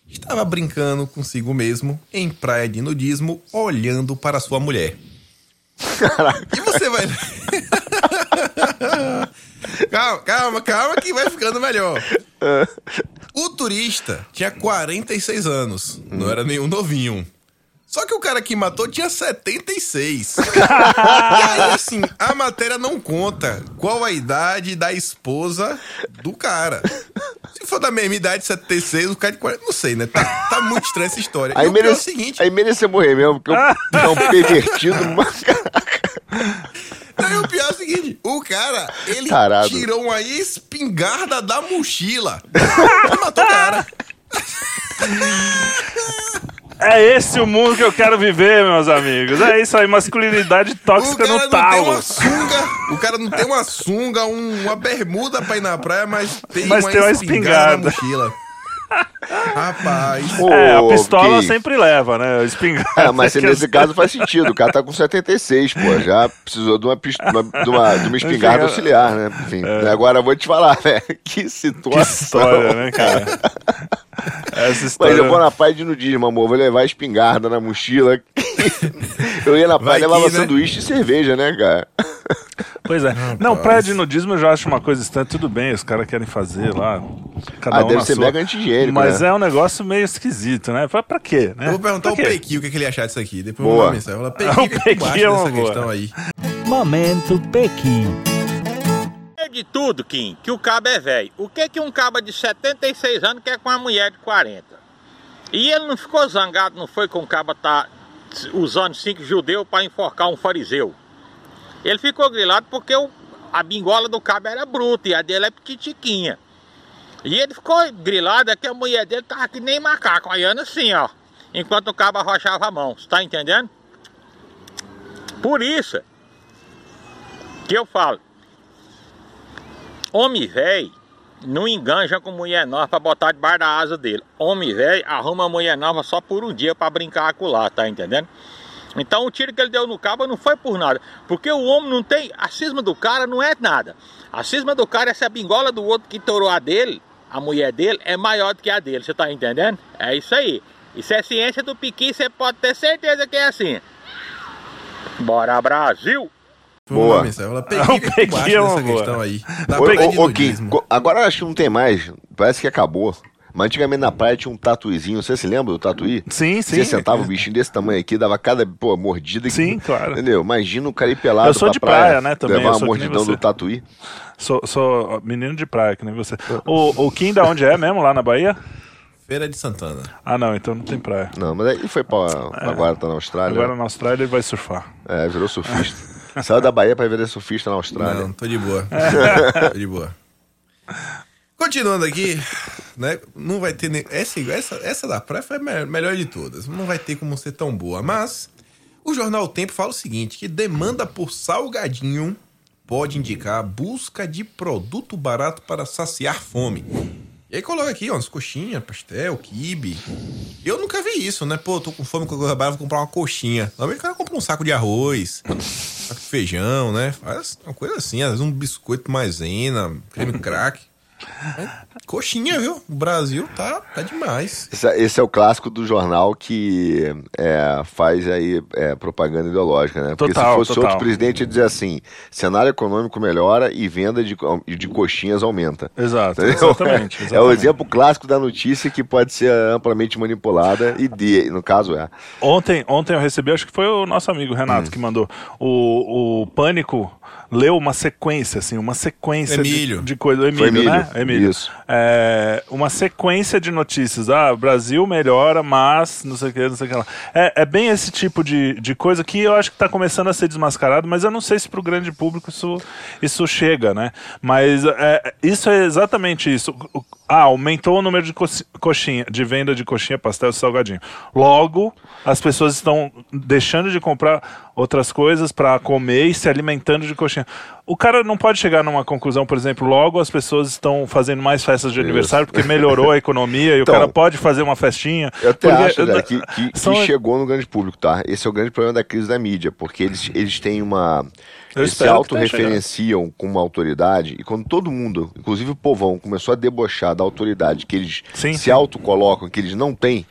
estava brincando consigo mesmo em praia de nudismo, olhando para sua mulher. E você vai. calma, calma, calma, que vai ficando melhor. O turista tinha 46 anos, não era nenhum novinho. Só que o cara que matou tinha 76. e aí, assim, a matéria não conta qual a idade da esposa do cara. Se for da mesma idade, 76, o cara de 40, não sei, né? Tá, tá muito estranha essa história. Aí, e pior é o merece, seguinte, aí merecia morrer mesmo, porque é um pervertido numa aí o pior é o seguinte, o cara, ele Tarado. tirou uma espingarda da mochila e matou o cara. É esse o mundo que eu quero viver, meus amigos. É isso aí, masculinidade O tóxica cara no não tem talo. uma sunga, o cara não tem uma sunga, um- uma bermuda pra ir na praia, mas tem, Mas uma, tem uma espingarda espingarda. na mochila. Rapaz. É, a pistola Kim. sempre leva, né? A espingarda. É, mas que nesse as- caso faz sentido. O cara tá com 76, pô. Já precisou de uma, pis- uma- de uma, de uma espingarda auxiliar, né? Enfim. Agora eu vou te falar, né? Que situação. É. Que história, né, cara? Essa Mas história. eu vou na praia de nudismo, amor. Vou levar a espingarda na mochila. eu ia na praia Vai e levava que, né? sanduíche e cerveja, né, cara? Pois é. Não, praia de nudismo eu já acho uma coisa estranha. Tudo bem, os caras querem fazer lá. Cada Ah, um deve na ser sua. mega anti-higiênico, Mas né? é um negócio meio esquisito, né? Pra, pra quê? Né? Eu vou perguntar Pra ao? Pequi o que, é que ele achar disso aqui. Depois Boa. eu vou mensagem. Pequi, o que, é que é uma dessa boa. questão aí? Momento Pequi. É de tudo, Kim, que o cabo é velho. O que que um cabo de 76 anos quer com uma mulher de 40? E ele não ficou zangado, não foi com o cabo tá usando cinco judeus para enforcar um fariseu. Ele ficou grilado porque o- a bingola do cabo era bruta e a dele é petitiquinha. E ele ficou grilado é que a mulher dele tava que nem macaco, olhando assim, ó. Enquanto o cabo arrochava a mão, você tá entendendo? Por isso que eu falo, Homem velho não enganja com mulher nova pra botar debaixo da asa dele. Homem velho arruma mulher nova só por um dia pra brincar com lá, tá entendendo? Então o tiro que ele deu no cabo não foi por nada. Porque o homem não tem. A cisma do cara não é nada. A cisma do cara é se a bingola do outro que torou a dele, a mulher dele, é maior do que a dele. Você tá entendendo? É isso aí. Isso é ciência do piqui, você pode ter certeza que é assim. Bora, Brasil! Boa. o que, é que Pequi acha é uma boa. questão aí? Da praia nudismo. co- agora eu acho que não tem mais. Parece que acabou. Mas antigamente na praia tinha um tatuizinho. Você se lembra do tatuí? Sim, sim. Você sentava o bichinho desse tamanho aqui, dava cada pô, mordida. que- Sim, claro. Entendeu? Imagina o cara ir pelado Eu sou pra de praia, né, também, Levar eu uma que mordidão do tatuí. Sou, sou menino de praia, que nem você. O, o Kim da onde é mesmo? Lá na Bahia? Feira de Santana. Ah, não, então não tem praia. Não, mas aí ele foi pra. Agora tá na Austrália. Agora na Austrália ele vai surfar. É, virou surfista. Saiu da Bahia pra virar surfista na Austrália. Não, tô de boa. tô de boa. Continuando aqui, né? Não vai ter. nem- Essa, essa, essa da praia foi a me- melhor de todas. Não vai ter como ser tão boa. Mas o jornal O Tempo fala o seguinte: que demanda por salgadinho pode indicar busca de produto barato para saciar fome. E aí coloca aqui, ó, umas coxinhas, pastel, quibe. Eu nunca vi isso, né? Pô, tô com fome, com barata, vou comprar uma coxinha. Normalmente o cara compra um saco de arroz, um saco de feijão, né? Faz uma coisa assim, às vezes um biscoito maisena, creme crack. Coxinha, viu? O Brasil tá, tá demais. Esse, é- esse é o clássico do jornal que é, faz aí é, propaganda ideológica, né? Porque Total, se fosse total. outro presidente, ia dizer assim: cenário econômico melhora e venda de, de coxinhas aumenta. Exato, Entendeu? exatamente, É o exatamente. exemplo clássico da notícia que pode ser amplamente manipulada e de, no caso é. Ontem, ontem eu recebi, acho que foi o nosso amigo Renato Hum. que mandou. O, o Pânico leu uma sequência, assim, uma sequência Emílio. de, de coisa. Emílio, Foi Emílio, né? Emílio. isso. É, uma sequência de notícias. Ah, Brasil melhora, mas não sei o que, não sei o que lá. É, é bem esse tipo de, de coisa que eu acho que está começando a ser desmascarado, mas eu não sei se para o grande público isso, isso chega, né? Mas é, isso é exatamente isso. O- Ah, aumentou o número de co- coxinha, de venda de coxinha, pastel e salgadinho. Logo, as pessoas estão deixando de comprar outras coisas para comer e se alimentando de coxinha. O cara não pode chegar numa conclusão, por exemplo, logo as pessoas estão fazendo mais festas de aniversário porque melhorou a economia e Então, o cara pode fazer uma festinha. Eu até porque- acho, né, que, que, que são- chegou no grande público, tá? Esse é o grande problema da crise da mídia, porque eles, eles têm uma. Eu Eles se que tenha autorreferenciam com uma autoridade e quando todo mundo, inclusive o povão, começou a debochar da autoridade que eles Sim, se autocolocam, que eles não têm,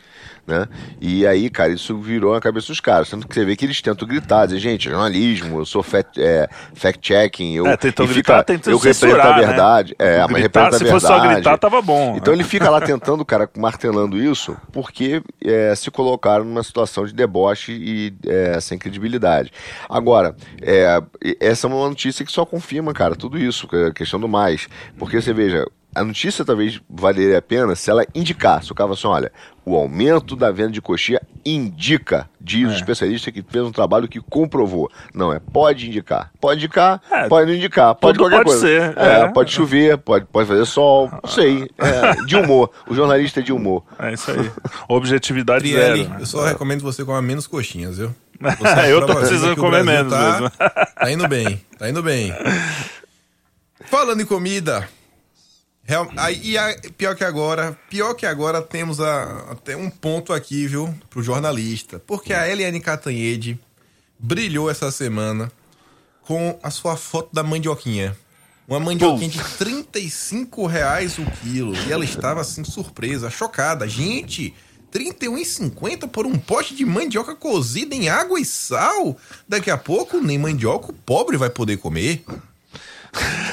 né? E aí, cara, isso virou na cabeça dos caras. Tanto que você vê que eles tentam gritar, dizer, gente, jornalismo, eu sou fact, é, fact-checking, eu, É, tentam gritar, fica, tentam eu represento a né? verdade. É, mas a se verdade. fosse só gritar, tava bom. Então ele fica lá tentando, cara, martelando isso, porque é, se colocaram numa situação de deboche e é, sem credibilidade. Agora, é, essa é uma notícia que só confirma, cara, tudo isso, é a questão do mais. Porque você veja, a notícia talvez valeria a pena se ela indicasse. O cara fala assim: olha, o aumento da venda de coxinha indica, diz É. o especialista que fez um trabalho que comprovou. Não, é pode indicar. Pode indicar, É, pode não indicar, pode qualquer pode coisa. ser, É, é. pode chover, pode, pode fazer sol, não sei. É, de humor. O jornalista é de humor. É isso aí. Objetividade zero. né? eu só recomendo você comer menos coxinhas, viu? Eu tô precisando comer menos tá, mesmo. Tá indo bem, tá indo bem. Falando em comida, real- aí, e a- pior que agora, pior que agora temos a- até um ponto aqui, viu, pro jornalista. Porque a Eliane Catanhede brilhou essa semana com a sua foto da mandioquinha. Uma mandioquinha de 35 reais o quilo. E ela estava assim, surpresa, chocada. Gente, R$ 31,50 por um pote de mandioca cozida em água e sal? Daqui a pouco nem mandioca o pobre vai poder comer.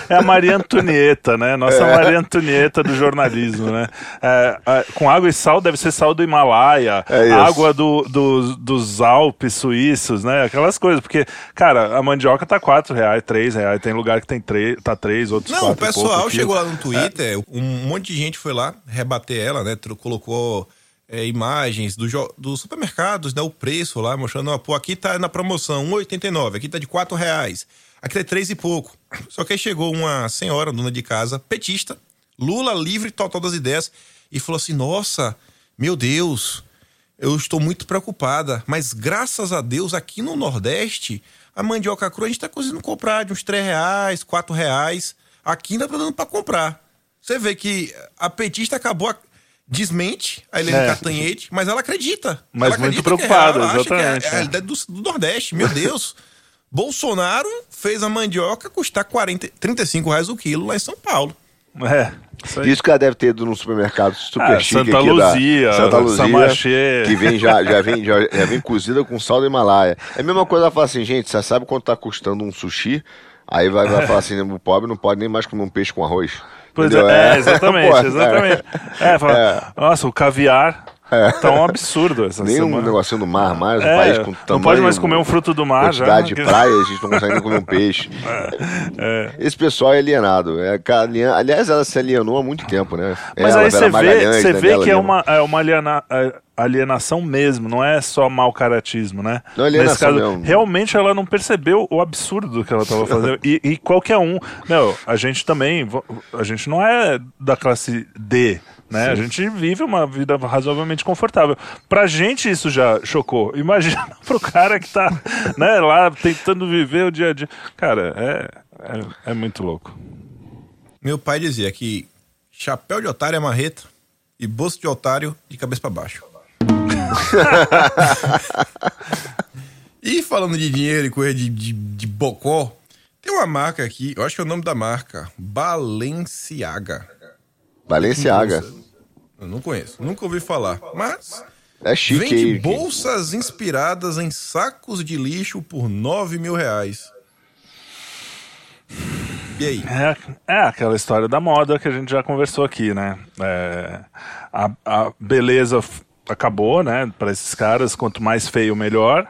É a Maria Antonieta, né? Nossa Maria Antonieta do jornalismo, né? É, é, com água e sal deve ser sal do Himalaia, É água do, do- dos Alpes suíços, né? Aquelas coisas. Porque, cara, a mandioca tá 4 reais, 3 reais. Tem lugar que tem 3, tá 3, outros Não, o 4 pessoal pouco chegou lá no Twitter, um monte de gente foi lá rebater ela, né? Colocou é, imagens do jo- dos supermercados, né? O preço lá, mostrando, ó, pô, aqui tá na promoção, R$ 1,89, aqui tá de 4 reais, aqui tá de 3 e pouco. Só que aí chegou uma senhora, dona de casa, petista, Lula livre total das ideias, e falou assim: nossa, meu Deus, eu estou muito preocupada, mas graças a Deus aqui no Nordeste, a mandioca crua a gente está conseguindo comprar de uns 3 reais, 4 reais. Aqui ainda tá dando para comprar. Você vê que a petista acabou, a- desmente a Helena É. Castanhete, mas ela acredita. Mas ela muito acredita que é preocupada, real, que é- exatamente, É a é. realidade do, do Nordeste, meu Deus. Bolsonaro fez a mandioca custar 40, 35 reais o quilo lá em São Paulo. É, isso. Isso que ela deve ter ido num supermercado super Ah, chique Santa aqui Luzia, da Santa Luzia, Samachê. que vem já, já, vem, já, já vem cozida com sal do Himalaia. É a mesma coisa ela fala assim, gente, você sabe quanto tá custando um sushi? Aí vai, vai falar assim, o pobre não pode nem mais comer um peixe com arroz. Pois é, é, exatamente, Pô, exatamente. É, fala, nossa, o caviar tá um absurdo essa Nem um semana. negocinho do mar mais, um É, país com não tamanho... pode mais comer um fruto do mar já. Quantidade de praia, a gente não consegue nem comer um peixe. É. Esse pessoal é alienado. É, aliás, ela se alienou há muito tempo, né? Mas Ela, aí você vê, você né, vê que é uma, é uma aliena- é, alienação mesmo, não é só mau caratismo, né? Não, alienação Nesse caso, mesmo. realmente ela não percebeu o absurdo do que ela estava fazendo. e, e qualquer um. Meu, a gente também. A gente não é da classe D. Né? A gente vive uma vida razoavelmente confortável. Pra gente isso já chocou. Imagina pro cara que tá né, lá tentando viver o dia a dia. Cara, é, é, é muito louco. Meu pai dizia que chapéu de otário é marreta e bolso de otário de cabeça pra baixo. e falando de dinheiro e coisa de, de, de bocó, tem uma marca aqui, eu acho que é o nome da marca, Balenciaga. Balenciaga. Eu não conheço, nunca ouvi falar, mas É chique vende aí. bolsas inspiradas em sacos de lixo por 9 mil reais. E aí? É, é aquela história da moda que a gente já conversou aqui, né? É, a, a beleza acabou, né? Para esses caras, quanto mais feio, melhor.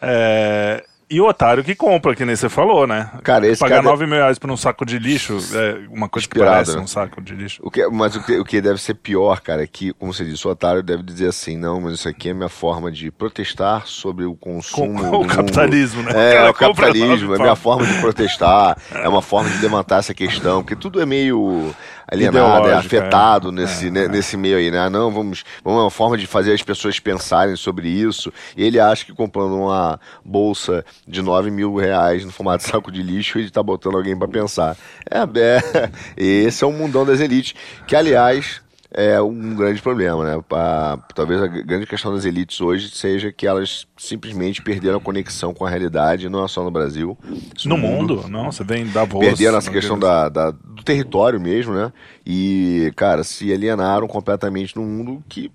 É, e o otário que compra, que nem você falou, né? Cara, esse Pagar cara- 9 mil reais por um saco de lixo é uma coisa que Inspirado, parece né? um saco de lixo. O que, mas o que, o que deve ser pior, cara, é que, como você disse, o otário deve dizer assim, não, mas isso aqui é minha forma de protestar sobre o consumo Com- o mundo. capitalismo, né? É, cara o capitalismo, é minha forma de protestar, é uma forma de levantar essa questão, porque tudo é meio alienado, é Ideológico, afetado é. nesse, né, nesse meio aí, né? Ah, Não, vamos, vamos é uma forma de fazer as pessoas pensarem sobre isso, e ele acha que comprando uma bolsa de 9 mil reais no formato de saco de lixo, ele tá botando alguém para pensar. É, é, esse é o mundão das elites, que aliás é um grande problema, né? A- talvez a grande questão das elites hoje seja que elas simplesmente perderam a conexão com a realidade, não é só no Brasil. No mundo, não, você vem da voz. Perderam essa questão da, da- do território mesmo, né? E, cara, se alienaram completamente num mundo que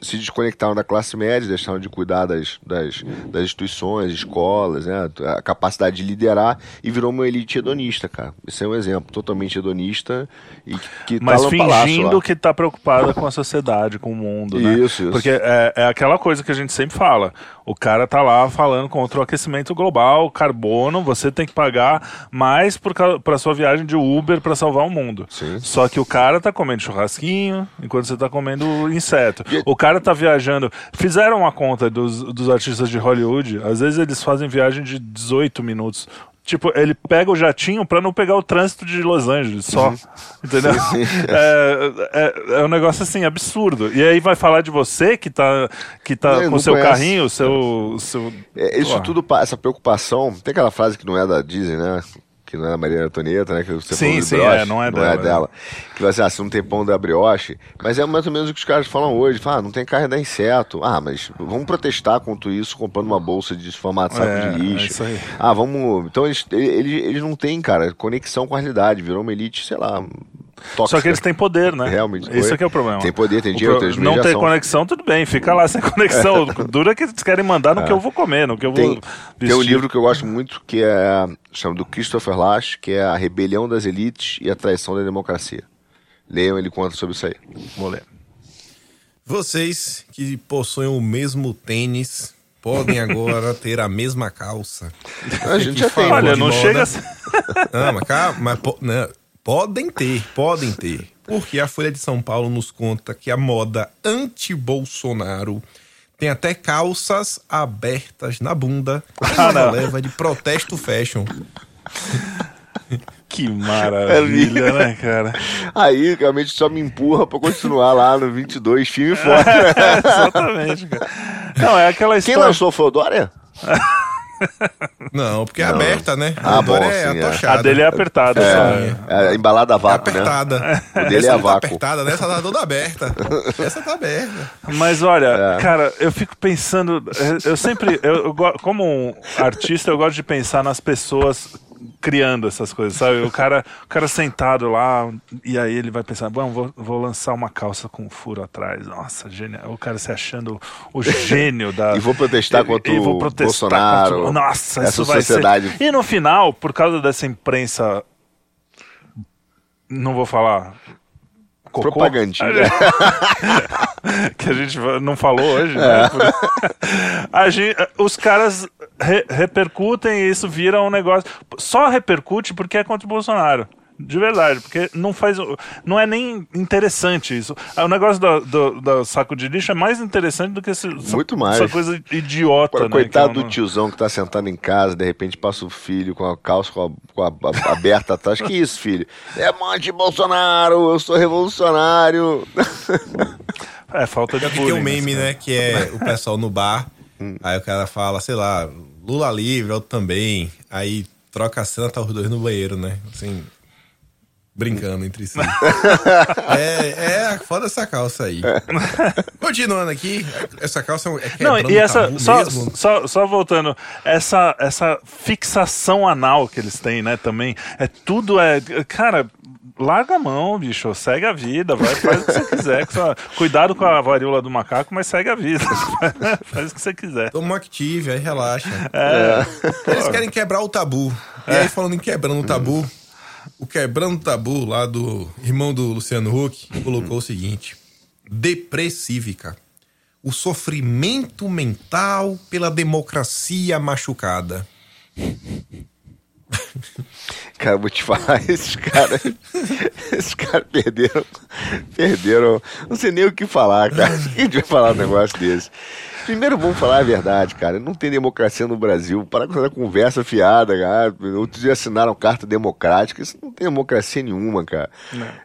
se desconectaram da classe média, deixaram de cuidar das, das, das instituições, escolas, né? A capacidade de liderar e virou uma elite hedonista, cara. Esse é um exemplo totalmente hedonista e que Mas tá no palácio fingindo que tá preocupada com a sociedade, com o mundo, né? Isso, isso. Porque é, é aquela coisa que a gente sempre fala. O cara tá lá falando contra o aquecimento global, carbono, você tem que pagar mais pra sua viagem de Uber pra salvar o mundo. Sim. Só que o cara tá comendo churrasquinho enquanto você tá comendo inseto. O cara tá viajando. Fizeram uma conta dos, dos artistas de Hollywood, às vezes eles fazem viagem de 18 minutos. Tipo, ele pega o jatinho pra não pegar o trânsito de Los Angeles só. Entendeu? É, é, é um negócio assim, absurdo. E aí vai falar de você que tá, que tá Não, com seu conhece. carrinho, o seu. seu É, isso Pô. tudo, essa preocupação. Tem aquela frase que não é da Disney, né? Que não é da Maria Antonieta, né? Que você Sim, falou sim, brioche, é, não é dela, dela. Que vai assim, ah, se não tem pão da brioche. Mas é mais ou menos o que os caras falam hoje. Fala, ah, não tem carne da inseto. Ah, mas vamos protestar contra isso comprando uma bolsa de formato saco É, de é lixo. isso aí. Ah, vamos. Então eles, eles, eles não têm, cara, conexão com a realidade. Virou uma elite, sei lá. Tóxica. Só que eles têm poder, né? Realmente, Isso foi. é que é o problema. Tem poder, tem dinheiro, pro- tem Não ter conexão, tudo bem, fica lá sem conexão. Dura que eles querem mandar no que eu vou comer, no que eu vou. É. Tem, tem um vestir. livro que eu gosto muito que é chama do Christopher Lasch, que é A Rebelião das Elites e a Traição da Democracia. Leiam, ele conta sobre isso aí. Vou ler. Vocês que possuem o mesmo tênis podem agora ter a mesma calça. A gente já tem. fala Olha, não moda. chega a ser- Não, mas calma, mas não, podem ter, podem ter. Porque a Folha de São Paulo nos conta que a moda anti-Bolsonaro tem até calças abertas na bunda. Ah, uma não. leva de protesto fashion. Que maravilha, né, cara? Aí realmente só me empurra pra continuar lá no 22, firme e forte. Exatamente, cara. Não, é aquela Quem história. lançou foi o Dória? Não, porque é aberta, né? Ah, bom, é sim, é. atochada. A dele é apertada. É, é embalada a É vácuo, né? apertada. O dele Essa é a não tá vácuo. apertada, né? Essa tá toda aberta. Essa tá aberta. Mas olha, É. cara, eu fico pensando. eu- sempre. Eu, eu como um artista, eu gosto de pensar nas pessoas criando essas coisas, sabe? O cara, o cara sentado lá, e aí ele vai pensar, bom, vou, vou lançar uma calça com um furo atrás. Nossa, genial. O cara se achando o gênio da. E vou protestar contra e vou o protestar Bolsonaro, contra- Nossa, essa isso vai sociedade. ser. E no final, por causa dessa imprensa. Não vou falar. Cocô, Propagandinha. que a gente não falou hoje, É. né? Por- A gente- os caras re- repercutem e isso vira um negócio. Só repercute porque é contra o Bolsonaro. De verdade, porque não faz. Não é nem interessante isso. O negócio do, do- do saco de lixo é mais interessante do que esse, Muito mais. essa coisa idiota, Agora, né? coitado do tiozão que tá sentado em casa, de repente passa o filho com a calça com a, com a- a- aberta atrás. Que isso, filho? É mãe Bolsonaro, eu sou revolucionário. É falta de que tem um bullying, meme, assim, né? Que é o pessoal no bar. Aí o cara fala, sei lá, Lula livre, outro também. Aí troca a cena, tá os dois no banheiro, né? Assim, brincando entre si. é, é foda essa calça aí. Continuando aqui, essa calça é Não, e essa. Só, mesmo. só, só voltando, essa, essa fixação anal que eles têm, né, também. É tudo. É, cara, larga a mão, bicho. Segue a vida, vai, faz o que você quiser. sua- cuidado com a varíola do macaco, mas segue a vida. faz o que você quiser. Toma um Active, aí relaxa. É. Eles querem quebrar o tabu. E aí, falando em quebrando o tabu, o quebrando tabu lá do irmão do Luciano Huck colocou o seguinte: depressívica. O sofrimento mental pela democracia machucada. Cara, vou te falar, esses caras. Esses caras perderam. Perderam. Não sei nem o que falar, cara. Gente vai falar um negócio desse. Primeiro, vamos falar a verdade, cara. Não tem democracia no Brasil. Para com essa conversa fiada, cara. Outros dias assinaram carta democrática. Isso não tem democracia nenhuma, cara.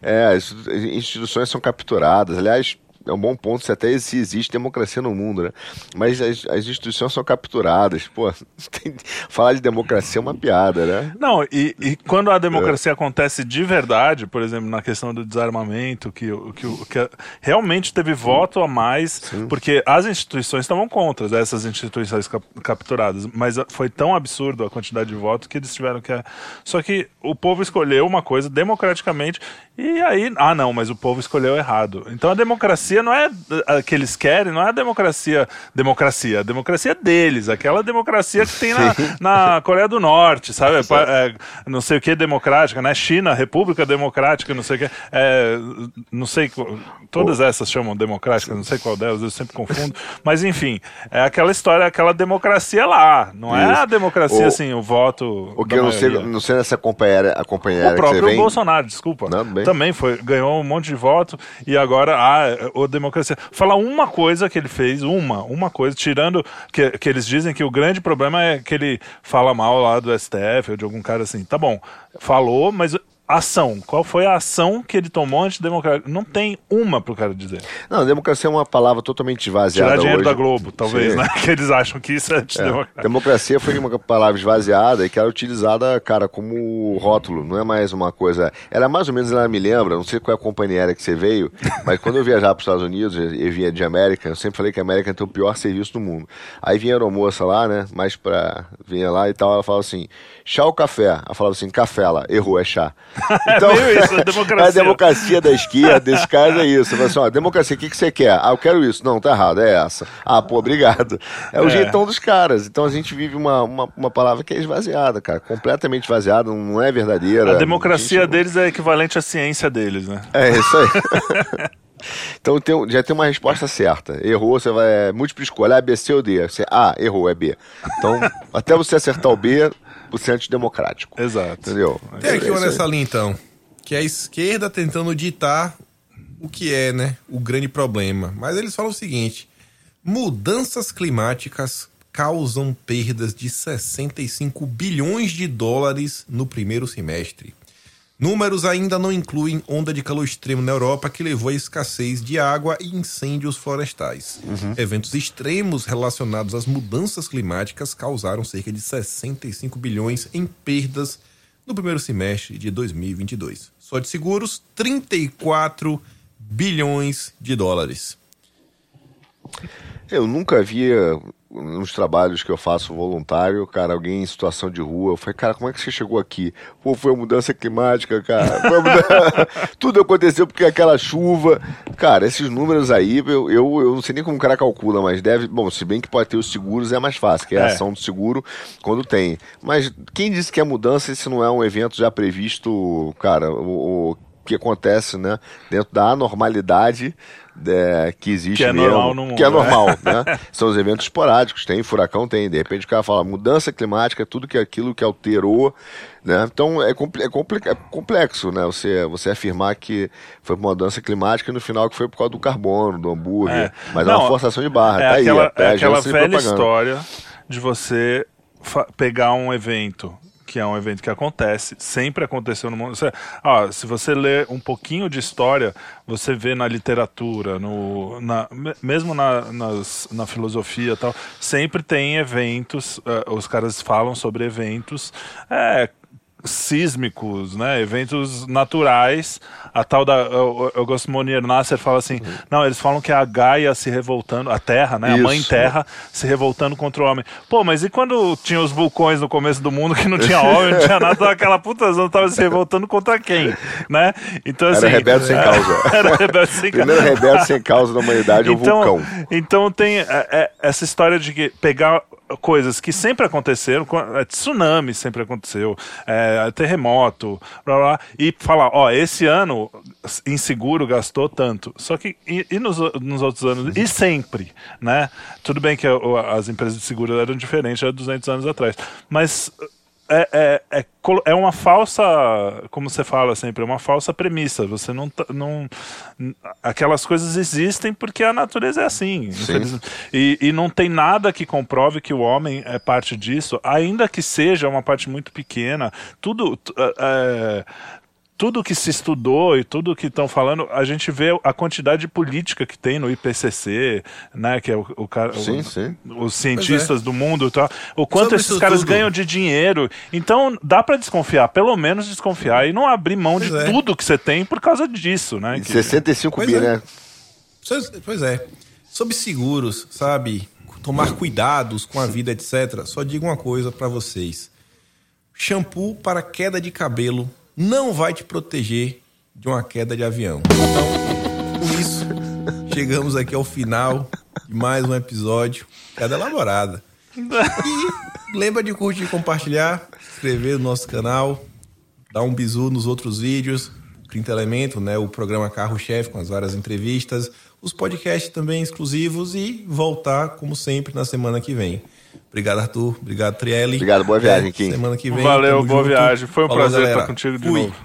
É, as instituições são capturadas. Aliás, é um bom ponto se até se existe democracia no mundo, né? Mas as, as instituições são capturadas. Pô, tem- falar de democracia é uma piada, né? Não, e, e quando a democracia acontece de verdade, por exemplo, na questão do desarmamento, que, que, que a- realmente teve voto a mais, porque as instituições estavam contra essas instituições cap- capturadas, mas foi tão absurdo a quantidade de votos que eles tiveram que. Só que o povo escolheu uma coisa democraticamente, e aí. Ah, não, mas o povo escolheu errado. Então a democracia não é a que eles querem, não é a democracia. Democracia. A democracia deles, aquela democracia que tem na, na Coreia do Norte, sabe? É, não sei o que democrática, né? China, República Democrática, não sei o que. É, não sei. Todas essas chamam democrática, não sei qual delas, eu sempre confundo. Mas enfim, é aquela história, aquela democracia lá. Não é Isso. a democracia, O- assim, o voto. O que eu não sei, não sei nessa companheira, a companheira O próprio vem. Bolsonaro, desculpa. Não. Também foi, ganhou um monte de voto e agora ah, o democracia. Falar uma coisa que ele fez, uma, uma coisa, tirando que, que eles dizem que o grande problema é que ele fala mal lá do STF ou de algum cara assim. Tá bom, falou, mas ação. Qual foi a ação que ele tomou antidemocrática? Não tem uma pro cara dizer. Não, democracia é uma palavra totalmente esvaziada Tirar dinheiro hoje. da Globo, talvez, Sim. né? Que eles acham que isso é É. antidemocrático. Democracia foi uma palavra esvaziada e que era utilizada, cara, como rótulo, não é mais uma coisa. Era mais ou menos, ela me lembra, não sei qual é a companhia aérea que você veio, mas quando eu viajava para os Estados Unidos e vinha de América, eu sempre falei que a América tem o pior serviço do mundo. Aí vinha a aeromoça lá, né, mais pra. vinha lá e tal, ela falava assim: chá ou café? Ela falava assim: café lá, errou, é chá. Então, meio isso, é democracia. a democracia da esquerda, desse caso é isso. Você assim, ó, democracia, o que, que você quer? Ah, eu quero isso. Não, tá errado, é essa. Ah, pô, obrigado. É o É. jeitão dos caras. Então a gente vive uma, uma, uma palavra que é esvaziada, cara. Completamente esvaziada, não é verdadeira. A democracia Gente, deles é equivalente à ciência deles, né? É isso aí. Então tem, já tem uma resposta certa. Errou, você vai. É, múltipla escolha, A, B, C ou D. Você, ah, errou, é B. Então, até você acertar o B, você é antidemocrático. Exato. Entendeu? Tem aqui É uma nessa linha, então. Que é a esquerda tentando ditar o que é, né? O grande problema. Mas eles falam o seguinte: mudanças climáticas causam perdas de 65 bilhões de dólares no primeiro semestre. Números ainda não incluem onda de calor extremo na Europa que levou à escassez de água e incêndios florestais. Eventos extremos relacionados às mudanças climáticas causaram cerca de 65 bilhões em perdas no primeiro semestre de 2022. Só de seguros, 34 bilhões de dólares. Eu nunca via nos trabalhos que eu faço voluntário, cara, alguém em situação de rua. Eu falei, cara, como é que você chegou aqui? Pô, foi a mudança climática, cara. Foi a muda- Tudo aconteceu porque aquela chuva. Cara, esses números aí, eu, eu, eu não sei nem como o cara calcula, mas deve. Bom, se bem que pode ter os seguros, é mais fácil, que é a É. ação do seguro quando tem. Mas quem disse que é mudança se não é um evento já previsto, cara, o, o que acontece, né, dentro da anormalidade é, que existe Que é mesmo, normal no mundo, que é né? normal, né? São os eventos esporádicos, tem furacão, tem. De repente o cara fala mudança climática, tudo que é aquilo que alterou, né? Então é, compl- é compli- é complexo, né? Você, você afirmar que foi uma mudança climática e no final que foi por causa do carbono, do hambúrguer. É. Mas é Não, uma forçação de barra, É tá aquela, aí. é a aquela velha propaganda. história de você pegar um evento que é um evento que acontece, sempre aconteceu no mundo. Você, se você ler um pouquinho de história, você vê na literatura, no, na, me- mesmo na, nas- na filosofia tal, sempre tem eventos, eh, os caras falam sobre eventos é, sísmicos, né? Eventos naturais. A tal da. Eu, gosto do Monier Nasser fala assim: não, eles falam que é a Gaia se revoltando, a Terra, né? A mãe Isso. Terra se revoltando contra o homem. Pô, mas e quando tinha os vulcões no começo do mundo que não tinha homem, não tinha nada, aquela puta zona tava se revoltando contra quem? Né? Então, assim. Era rebelde sem causa. Era rebelde sem causa. Primeiro rebelde sem causa da humanidade é o vulcão. Então tem é, é, essa história de que pegar coisas que sempre aconteceram, co- é, tsunami sempre aconteceu, é, terremoto, blá, blá, e falar, ó, esse ano em seguro gastou tanto. Só que e, e nos, nos outros anos e sempre, né? Tudo bem que as empresas de seguro eram diferentes há 200 anos atrás, mas é, é, é, é uma falsa, como você fala sempre, é uma falsa premissa. Você não, tá- não aquelas coisas existem porque a natureza é assim. E, e não tem nada que comprove que o homem é parte disso, ainda que seja uma parte muito pequena. Tudo t- é, tudo que se estudou e tudo que estão falando, a gente vê a quantidade de política que tem no IPCC, né, que é o, o cara, Sim, o- sim. os cientistas do mundo, tá? O quanto Sobre esses caras tudo. ganham de dinheiro. Então, dá pra desconfiar, pelo menos desconfiar e não abrir mão de Pois é. tudo que você tem por causa disso, né? E Que- 65 Pois bi, é. né? Pois- é. Sobre seguros, sabe? Tomar cuidados com a vida, etc. Só digo uma coisa pra vocês: shampoo para queda de cabelo não vai te proteger de uma queda de avião. Então, com isso, chegamos aqui ao final de mais um episódio Queda Elaborada. E lembra de curtir e compartilhar, se inscrever no nosso canal, dar um bisu nos outros vídeos, Quinto Elemento, né, o programa Carro-Chefe com as várias entrevistas, os podcasts também exclusivos e voltar, como sempre, na semana que vem. Obrigado, Arthur. Obrigado, Trielli. Obrigado, boa viagem, Kim. Semana que vem. Valeu, boa junto. viagem. Foi um Falou, prazer galera. estar contigo de Fui. novo.